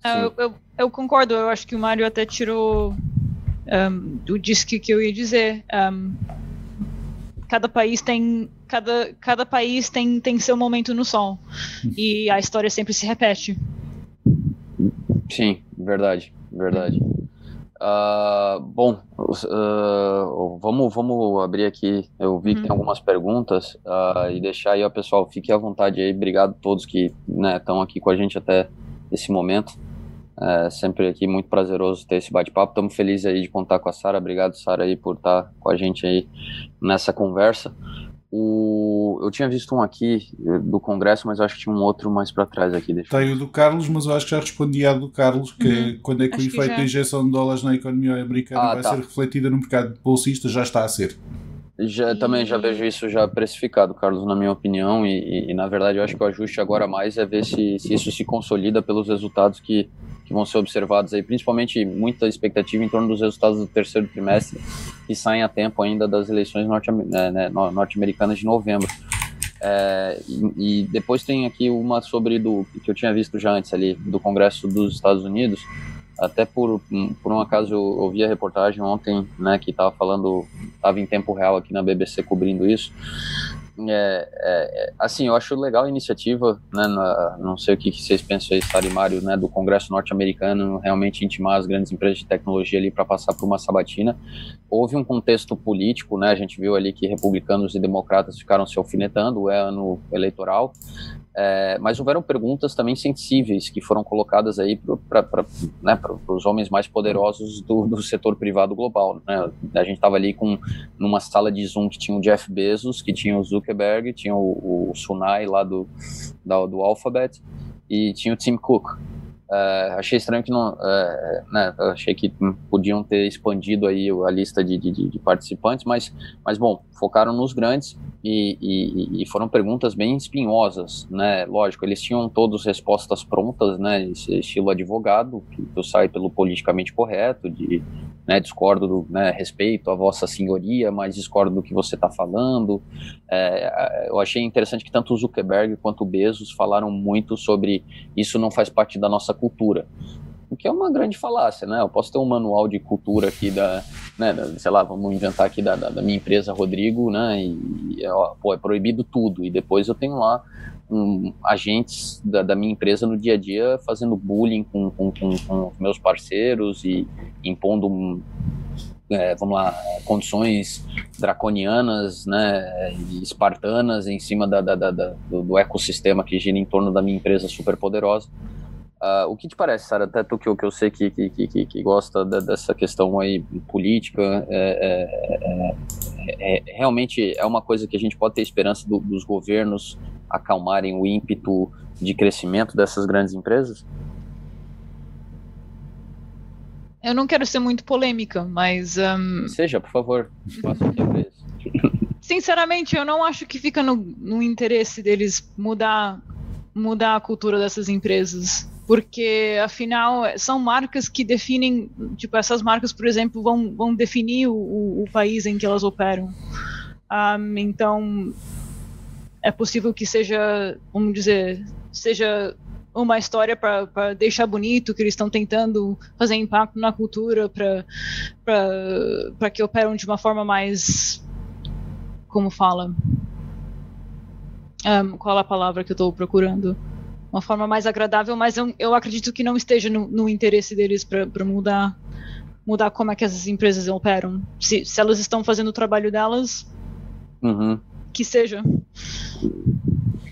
Ah, eu, eu, eu concordo, eu acho que o Mário até tirou um, o disco que eu ia dizer. Um, cada país tem cada, cada país tem, tem seu momento no sol e a história sempre se repete. Sim, verdade, verdade. Uh, bom, uh, vamos, vamos abrir aqui. Eu vi uhum. que tem uhum. algumas perguntas uh, e deixar aí, ó, pessoal, fique à vontade aí. Obrigado a todos que estão né, aqui com a gente até esse momento. É sempre aqui muito prazeroso ter esse bate-papo. Estamos felizes aí de contar com a Sara. Obrigado, Sara, aí por estar com a gente aí nessa conversa. O, eu tinha visto um aqui eh, do Congresso, mas eu acho que tinha um outro mais para trás aqui. Deixa Tem o do Carlos, mas eu acho que já respondi a do Carlos, que uhum. quando é que acho o efeito da injeção de dólares na economia americana ah, vai tá. ser refletida no mercado bolsista, já está a ser. Já, também já vejo isso já precificado, Carlos, na minha opinião, e, e, e, na verdade eu acho que o ajuste agora mais é ver se, se isso se consolida pelos resultados que, que vão ser observados aí, principalmente muita expectativa em torno dos resultados do terceiro trimestre, que saem a tempo ainda das eleições né, né, norte-americanas de novembro. É, e, e, depois tem aqui uma sobre do que eu tinha visto já antes ali do Congresso dos Estados Unidos, até por, por um acaso eu ouvi a reportagem ontem, né, que estava falando, estava em tempo real aqui na BBC cobrindo isso. É, é, assim, eu acho legal a iniciativa, né, na, não sei o que, que vocês pensam aí, Sari Mário, né, do Congresso norte-americano, realmente intimar as grandes empresas de tecnologia ali para passar por uma sabatina. Houve um contexto político, né, a gente viu ali que republicanos e democratas ficaram se alfinetando, é ano eleitoral, é, mas houveram perguntas também sensíveis que foram colocadas aí para né, os homens mais poderosos do, do setor privado global. Né? A gente estava ali com numa sala de Zoom que tinha o Jeff Bezos, que tinha o Zuckerberg, tinha o, o Sunai lá do, da, do Alphabet e tinha o Tim Cook. Uh, achei estranho que não, uh, né, achei que podiam ter expandido aí a lista de, de, de, participantes, mas, mas bom, focaram nos grandes e, e, e, foram perguntas bem espinhosas, né? Lógico, eles tinham todas respostas prontas, né? Estilo advogado, que, que sai pelo politicamente correto, de né, discordo do né, respeito a vossa senhoria, mas discordo do que você está falando. É, eu achei interessante que tanto o Zuckerberg quanto o Bezos falaram muito sobre isso não faz parte da nossa cultura. O que é uma grande falácia, né? Eu posso ter um manual de cultura aqui da, né, sei lá, vamos inventar aqui da, da, da minha empresa Rodrigo, né? E, ó, pô, é proibido tudo. E depois eu tenho lá um, agentes da, da, minha empresa no dia a dia fazendo bullying com, com, com, com meus parceiros e impondo é, vamos lá, condições draconianas, né, e espartanas em cima da, da, da, do, do, ecossistema que gira em torno da minha empresa super poderosa. Uh, o que te parece, Sara, até tu que, que eu sei que, que, que, que gosta de, dessa questão aí política, é, é, é, é, realmente é uma coisa que a gente pode ter esperança do, dos governos acalmarem o ímpeto de crescimento dessas grandes empresas? Eu não quero ser muito polêmica, mas. Um... Seja, por favor. Sinceramente, eu não acho que fica no, no interesse deles mudar, mudar a cultura dessas empresas porque afinal são marcas que definem, tipo essas marcas, por exemplo, vão, vão definir o, o país em que elas operam. Um, então é possível que seja, vamos dizer, seja uma história para deixar bonito que eles estão tentando fazer impacto na cultura para que operam de uma forma mais como fala um, qual a palavra que eu estou procurando uma forma mais agradável, mas eu, eu acredito que não esteja no, no interesse deles para mudar mudar como é que essas empresas operam. Se, se elas estão fazendo o trabalho delas, uhum. que seja.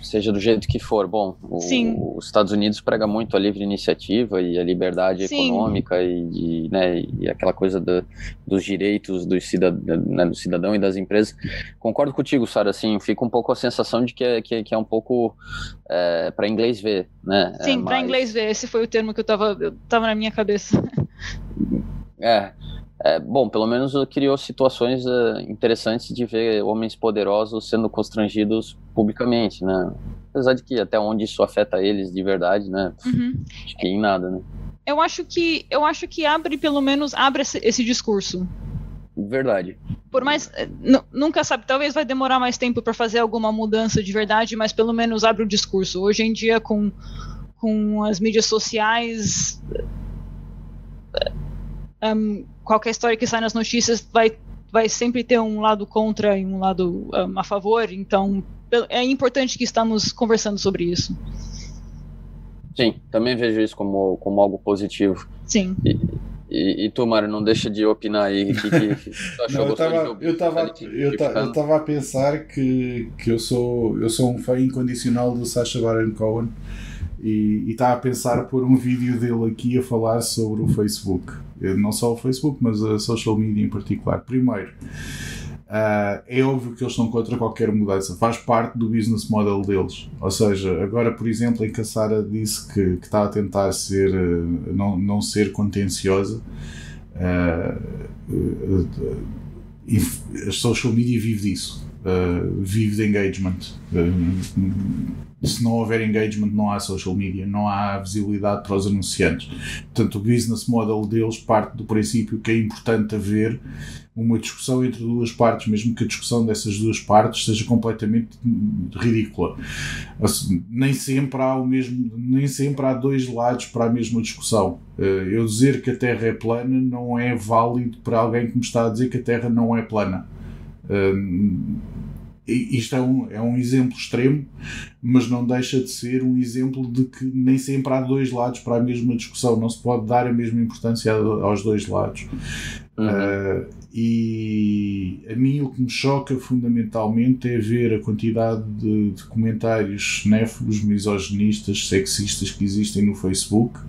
Seja do jeito que for. Bom, o, os Estados Unidos prega muito a livre iniciativa e a liberdade Sim. econômica e, e, né, e aquela coisa do, dos direitos do cidadão, né, do cidadão e das empresas. Concordo contigo, Sara, assim, fica um pouco a sensação de que é, que, que é um pouco é, para inglês ver, né? Sim, é, para inglês ver, esse foi o termo que eu estava eu tava na minha cabeça. É, é, bom, pelo menos criou situações uh, interessantes de ver homens poderosos sendo constrangidos publicamente, né? Apesar de que até onde isso afeta eles de verdade, né? Uhum. Acho que em nada, né? Eu acho que eu acho que abre pelo menos abre esse, esse discurso. Verdade. Por mais eh, nunca sabe, talvez vai demorar mais tempo para fazer alguma mudança de verdade, mas pelo menos abre o discurso. Hoje em dia com com as mídias sociais um, qualquer história que sai nas notícias vai, vai sempre ter um lado contra e um lado um, a favor, então é importante que estamos conversando sobre isso. Sim, também vejo isso como, como algo positivo. Sim. E, e, e tu, Mário, não deixa de opinar aí. Que, que, não, eu estava eu tava, eu tava a pensar que, que eu, sou, eu sou um fã incondicional do Sacha Baron Cohen e está a pensar pôr um vídeo dele aqui a falar sobre o Facebook. Eh, não só o Facebook, mas a social media em particular. Primeiro, uh, é óbvio que eles estão contra qualquer mudança, faz parte do business model deles. Ou seja, agora, por exemplo, em que a Sara disse que, está a tentar ser, uh, não, não ser contenciosa. Uh, a social media vive disso, vive de engagement se não houver engagement, não há social media, não há visibilidade para os anunciantes. Portanto, o business model deles parte do princípio que é importante haver uma discussão entre duas partes, mesmo que a discussão dessas duas partes seja completamente ridícula. Assim, nem sempre há o mesmo, nem sempre há dois lados para a mesma discussão. Eh, eu dizer que a Terra é plana não é válido para alguém que me está a dizer que a Terra não é plana eh, isto é um, é um exemplo extremo, mas não deixa de ser um exemplo de que nem sempre há dois lados para a mesma discussão, não se pode dar a mesma importância aos dois lados. Uhum. Uh, e a mim o que me choca fundamentalmente é ver a quantidade de, de comentários néfugos, misoginistas, sexistas que existem no Facebook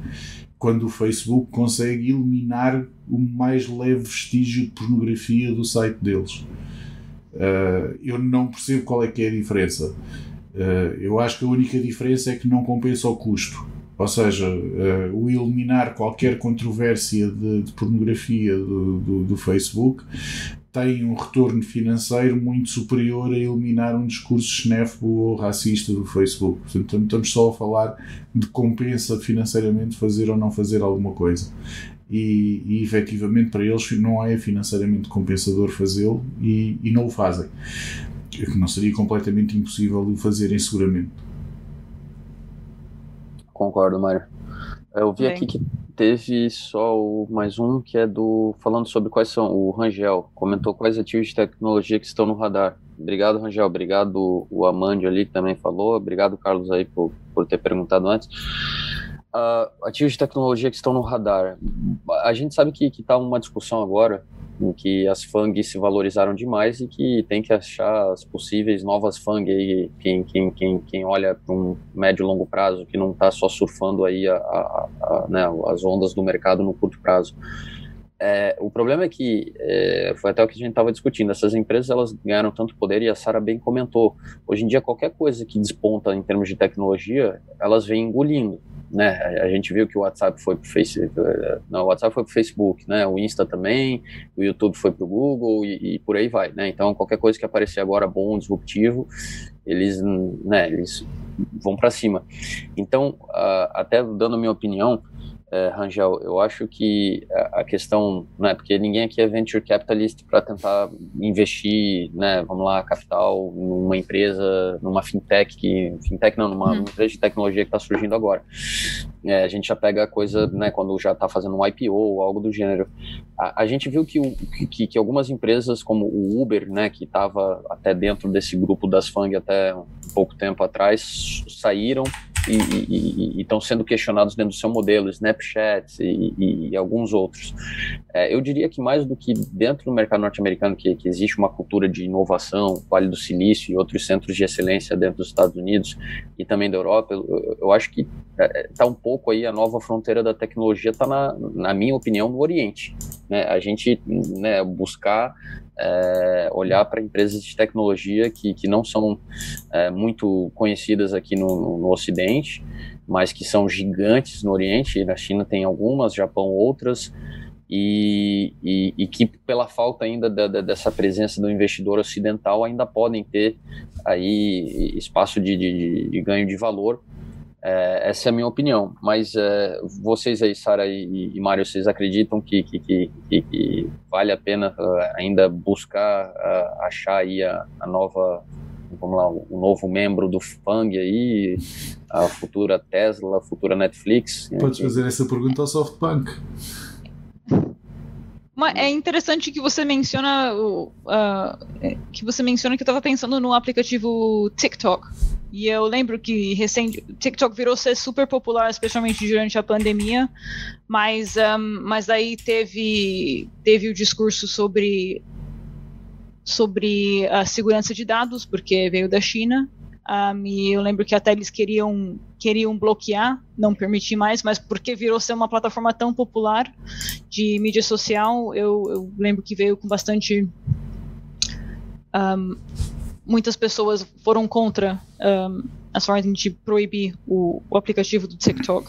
quando o Facebook consegue eliminar o mais leve vestígio de pornografia do site deles. Uh, eu não percebo qual é que é a diferença. Uh, eu acho que a única diferença é que não compensa o custo. Ou seja, uh, o eliminar qualquer controvérsia de, de pornografia do, do, do, Facebook tem um retorno financeiro muito superior a eliminar um discurso xenófobo ou racista do Facebook. Portanto, estamos só a falar de compensa financeiramente fazer ou não fazer alguma coisa e, e efetivamente para eles não é financeiramente compensador fazê-lo e, e não o fazem. Que não seria completamente impossível de o fazerem seguramente. Concordo, Mário. Eu vi Bem. aqui que teve só o, mais um que é do falando sobre quais são o Rangel comentou quais ativos de tecnologia que estão no radar. Obrigado, Rangel. Obrigado o Amandio ali que também falou. Obrigado, Carlos aí por, por ter perguntado antes uh, ativos de tecnologia que estão no radar. A gente sabe que está uma discussão agora em que as FANG se valorizaram demais e que tem que achar as possíveis novas FANG aí, quem, quem, quem, quem olha para um médio e longo prazo, que não está só surfando aí a, a, a, né, as ondas do mercado no curto prazo. É, o problema é que, é, foi até o que a gente estava discutindo, essas empresas elas ganharam tanto poder e a Sara bem comentou, hoje em dia qualquer coisa que desponta em termos de tecnologia, elas vêm engolindo né? A gente viu que o WhatsApp foi para o Facebook, não, o WhatsApp foi para Facebook, né? O Insta também, o YouTube foi para o Google e, e, por aí vai, né? Então qualquer coisa que aparecer agora bom, disruptivo, eles, né? Eles vão para cima. Então, até dando minha opinião, é, Rangel, eu acho que a questão, né, porque ninguém aqui é venture capitalist para tentar investir, né, vamos lá, capital numa empresa, numa fintech, que, fintech não, numa, uhum. empresa de tecnologia que está surgindo agora. É, a gente já pega a coisa, né, quando já está fazendo um IPO ou algo do gênero. A, a gente viu que, que, que, algumas empresas, como o Uber, né, que estava até dentro desse grupo das FANG até um pouco tempo atrás, saíram e estão sendo questionados dentro do seu modelo, Snapchat e, e alguns outros. É, eu diria que mais do que dentro do mercado norte-americano, que, que, existe uma cultura de inovação, Vale do Silício e outros centros de excelência dentro dos Estados Unidos e também da Europa, eu, eu acho que está é, é, um pouco aí a nova fronteira da tecnologia está na, na minha opinião no Oriente. Né? A gente né, buscar é, olhar para empresas de tecnologia que, que não são é, muito conhecidas aqui no, no, Ocidente, mas que são gigantes no Oriente. Na China tem algumas, Japão outras, e, e, e que pela falta ainda da, da, dessa presença do investidor ocidental ainda podem ter aí espaço de, de, de ganho de valor é, essa é a minha opinião. Mas é, vocês aí, Sara e, e Mário, vocês acreditam que, que, que, que vale a pena uh, ainda buscar uh, achar aí a, a, nova, vamos lá, o novo membro do FANG aí, a futura Tesla, a futura Netflix? Podes fazer essa pergunta ao SoftBank. é interessante que você menciona uh, que você menciona que eu estava pensando no aplicativo TikTok e eu lembro que recente TikTok virou ser super popular, especialmente durante a pandemia, mas um, mas aí teve teve o discurso sobre sobre a segurança de dados, porque veio da China. Um, e eu lembro que até eles queriam queriam bloquear, não permitir mais, mas porque virou ser uma plataforma tão popular de mídia social, eu, eu lembro que veio com bastante um, muitas pessoas foram contra um, essa ordem de proibir o, o aplicativo do TikTok.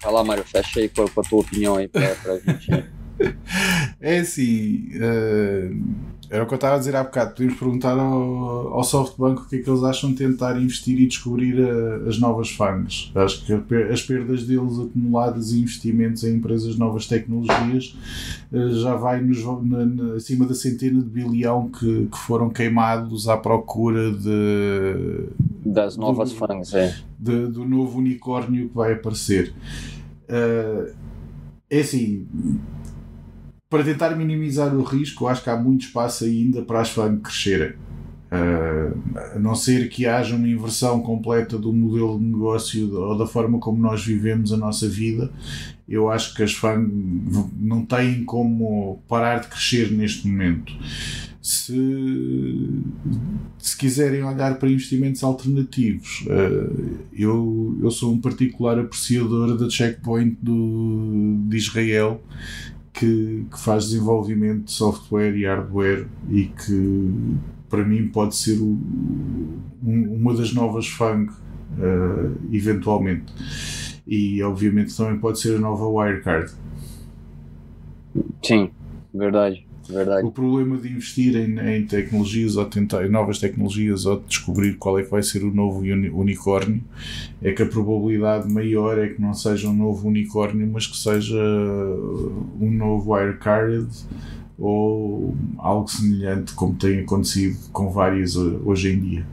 Fala, Mário, fecha aí com a, com a tua opinião aí pra, pra gente. é assim. Uh era o que eu estava a dizer há bocado. Podemos perguntar ao, ao SoftBank o que é que eles acham de tentar investir e descobrir a, eh, as novas FANGs. Acho que as perdas deles acumuladas e investimentos em empresas de novas tecnologias eh, já vai nos, na, na, acima da centena de bilhão que, que foram queimados à procura de. Das novas do, FANGs, é. De, do novo unicórnio que vai aparecer. Uh, é assim para tentar minimizar o risco, acho que há muito espaço ainda para as FANG crescerem. Uh, a não ser que haja uma inversão completa do modelo de negócio ou da forma como nós vivemos a nossa vida, eu acho que as FANG não têm como parar de crescer neste momento. Se, se quiserem olhar para investimentos alternativos, uh, eu, eu sou um particular apreciador da Checkpoint do, de Israel que, que faz desenvolvimento de software e hardware e que para mim pode ser o, um, uma das novas FANG uh, eventualmente. E obviamente também pode ser a nova Wirecard. Sim, verdade Verdade. O problema de investir em, em, tecnologias ou tentar em novas tecnologias ou descobrir qual é que vai ser o novo unicórnio é que a probabilidade maior é que não seja um novo unicórnio, mas que seja um novo Wirecard ou algo semelhante como tem acontecido com várias hoje em dia.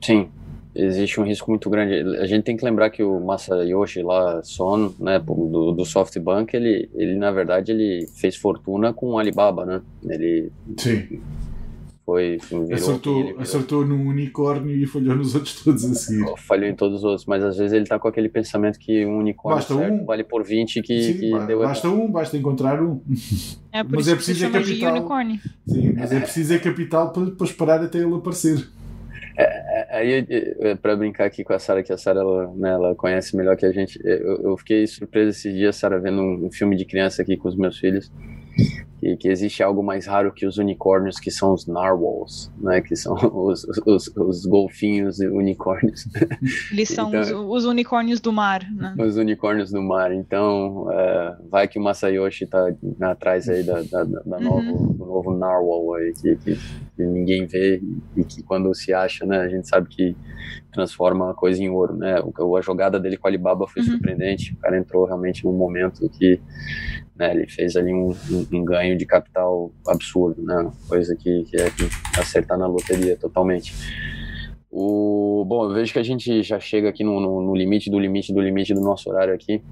Sim, existe um risco muito grande. A gente tem que lembrar que o Masayoshi lá, Son, né, do, do SoftBank, ele, ele na verdade ele fez fortuna com o Alibaba, né? Ele Sim. Foi, virou, acertou, virou. acertou num unicórnio e falhou nos outros todos a seguir. Falhou em todos os outros, mas às vezes ele tá com aquele pensamento que um unicórnio basta um. vale por 20 que, Sim, que deu Basta errado. um, basta encontrar um. É por mas isso é preciso que é capital. Sim, mas é preciso é capital para, para esperar até ele aparecer. É, aí, é, para brincar aqui com a Sara, que a Sara ela, né, ela conhece melhor que a gente, eu, eu fiquei surpreso esses dias, Sara, vendo um, um, filme de criança aqui com os meus filhos que, que, existe algo mais raro que os unicórnios, que são os narwhals, né? Que são os, os, os golfinhos e unicórnios. Eles são então, os, os, unicórnios do mar, né? Os unicórnios do mar. Então, uh, vai que o Masayoshi tá atrás aí da, da, da uhum. novo, do novo narwhal aí, que, que, que, ninguém vê e que quando se acha, né? A gente sabe que transforma a coisa em ouro, né? A jogada dele com a Alibaba foi uhum. surpreendente. O cara entrou realmente num momento que né, ele fez ali um, um, um, ganho de capital absurdo, né? Coisa que, que é acertar na loteria totalmente. O, bom, eu vejo que a gente já chega aqui no, no, no limite do limite do limite do nosso horário aqui.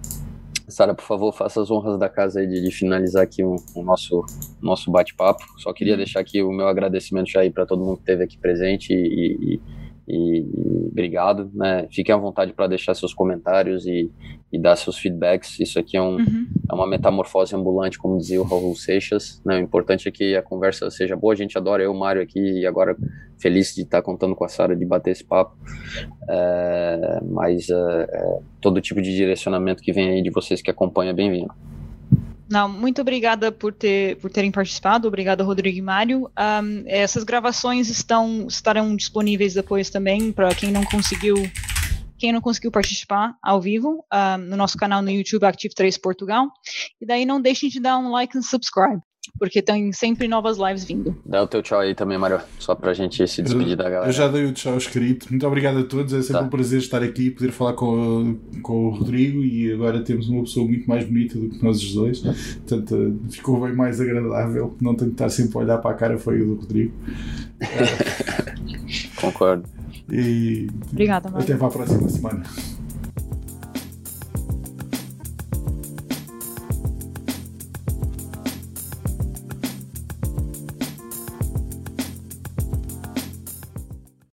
Sara, por favor, faça as honras da casa aí de, de finalizar aqui o, o nosso, nosso bate-papo. Só queria deixar aqui o meu agradecimento já aí para todo mundo que esteve aqui presente e, e, e, e obrigado. Né? Fiquem à vontade para deixar seus comentários e, e, dar seus feedbacks. Isso aqui é, um, uhum. é uma metamorfose ambulante, como dizia o Raul Seixas. Né? O importante é que a conversa seja boa. A gente adora eu, o Mário, aqui e agora feliz de estar contando com a Sara de bater esse papo. É, mas é, é, todo tipo de direcionamento que vem aí de vocês que acompanham é bem-vindo. Não, muito obrigada por, ter, por terem participado, obrigada Rodrigo e Mário. Um, essas gravações estão, estarão disponíveis depois também para quem não conseguiu quem não conseguiu participar ao vivo um, no nosso canal no YouTube Active 3 Portugal. E daí não deixem de dar um like e subscribe porque tem sempre novas lives vindo. Dá o teu tchau aí também, Mário, só pra gente se despedir eu, da galera. Eu já dei o tchau escrito. Muito obrigado a todos, é sempre tá. um prazer estar aqui, poder falar com, com o Rodrigo e agora temos uma pessoa muito mais bonita do que nós os dois, portanto ficou bem mais agradável, não tenho que estar sempre a olhar para a cara feia do Rodrigo. Concordo. E Obrigada, Mário. Até para a próxima semana.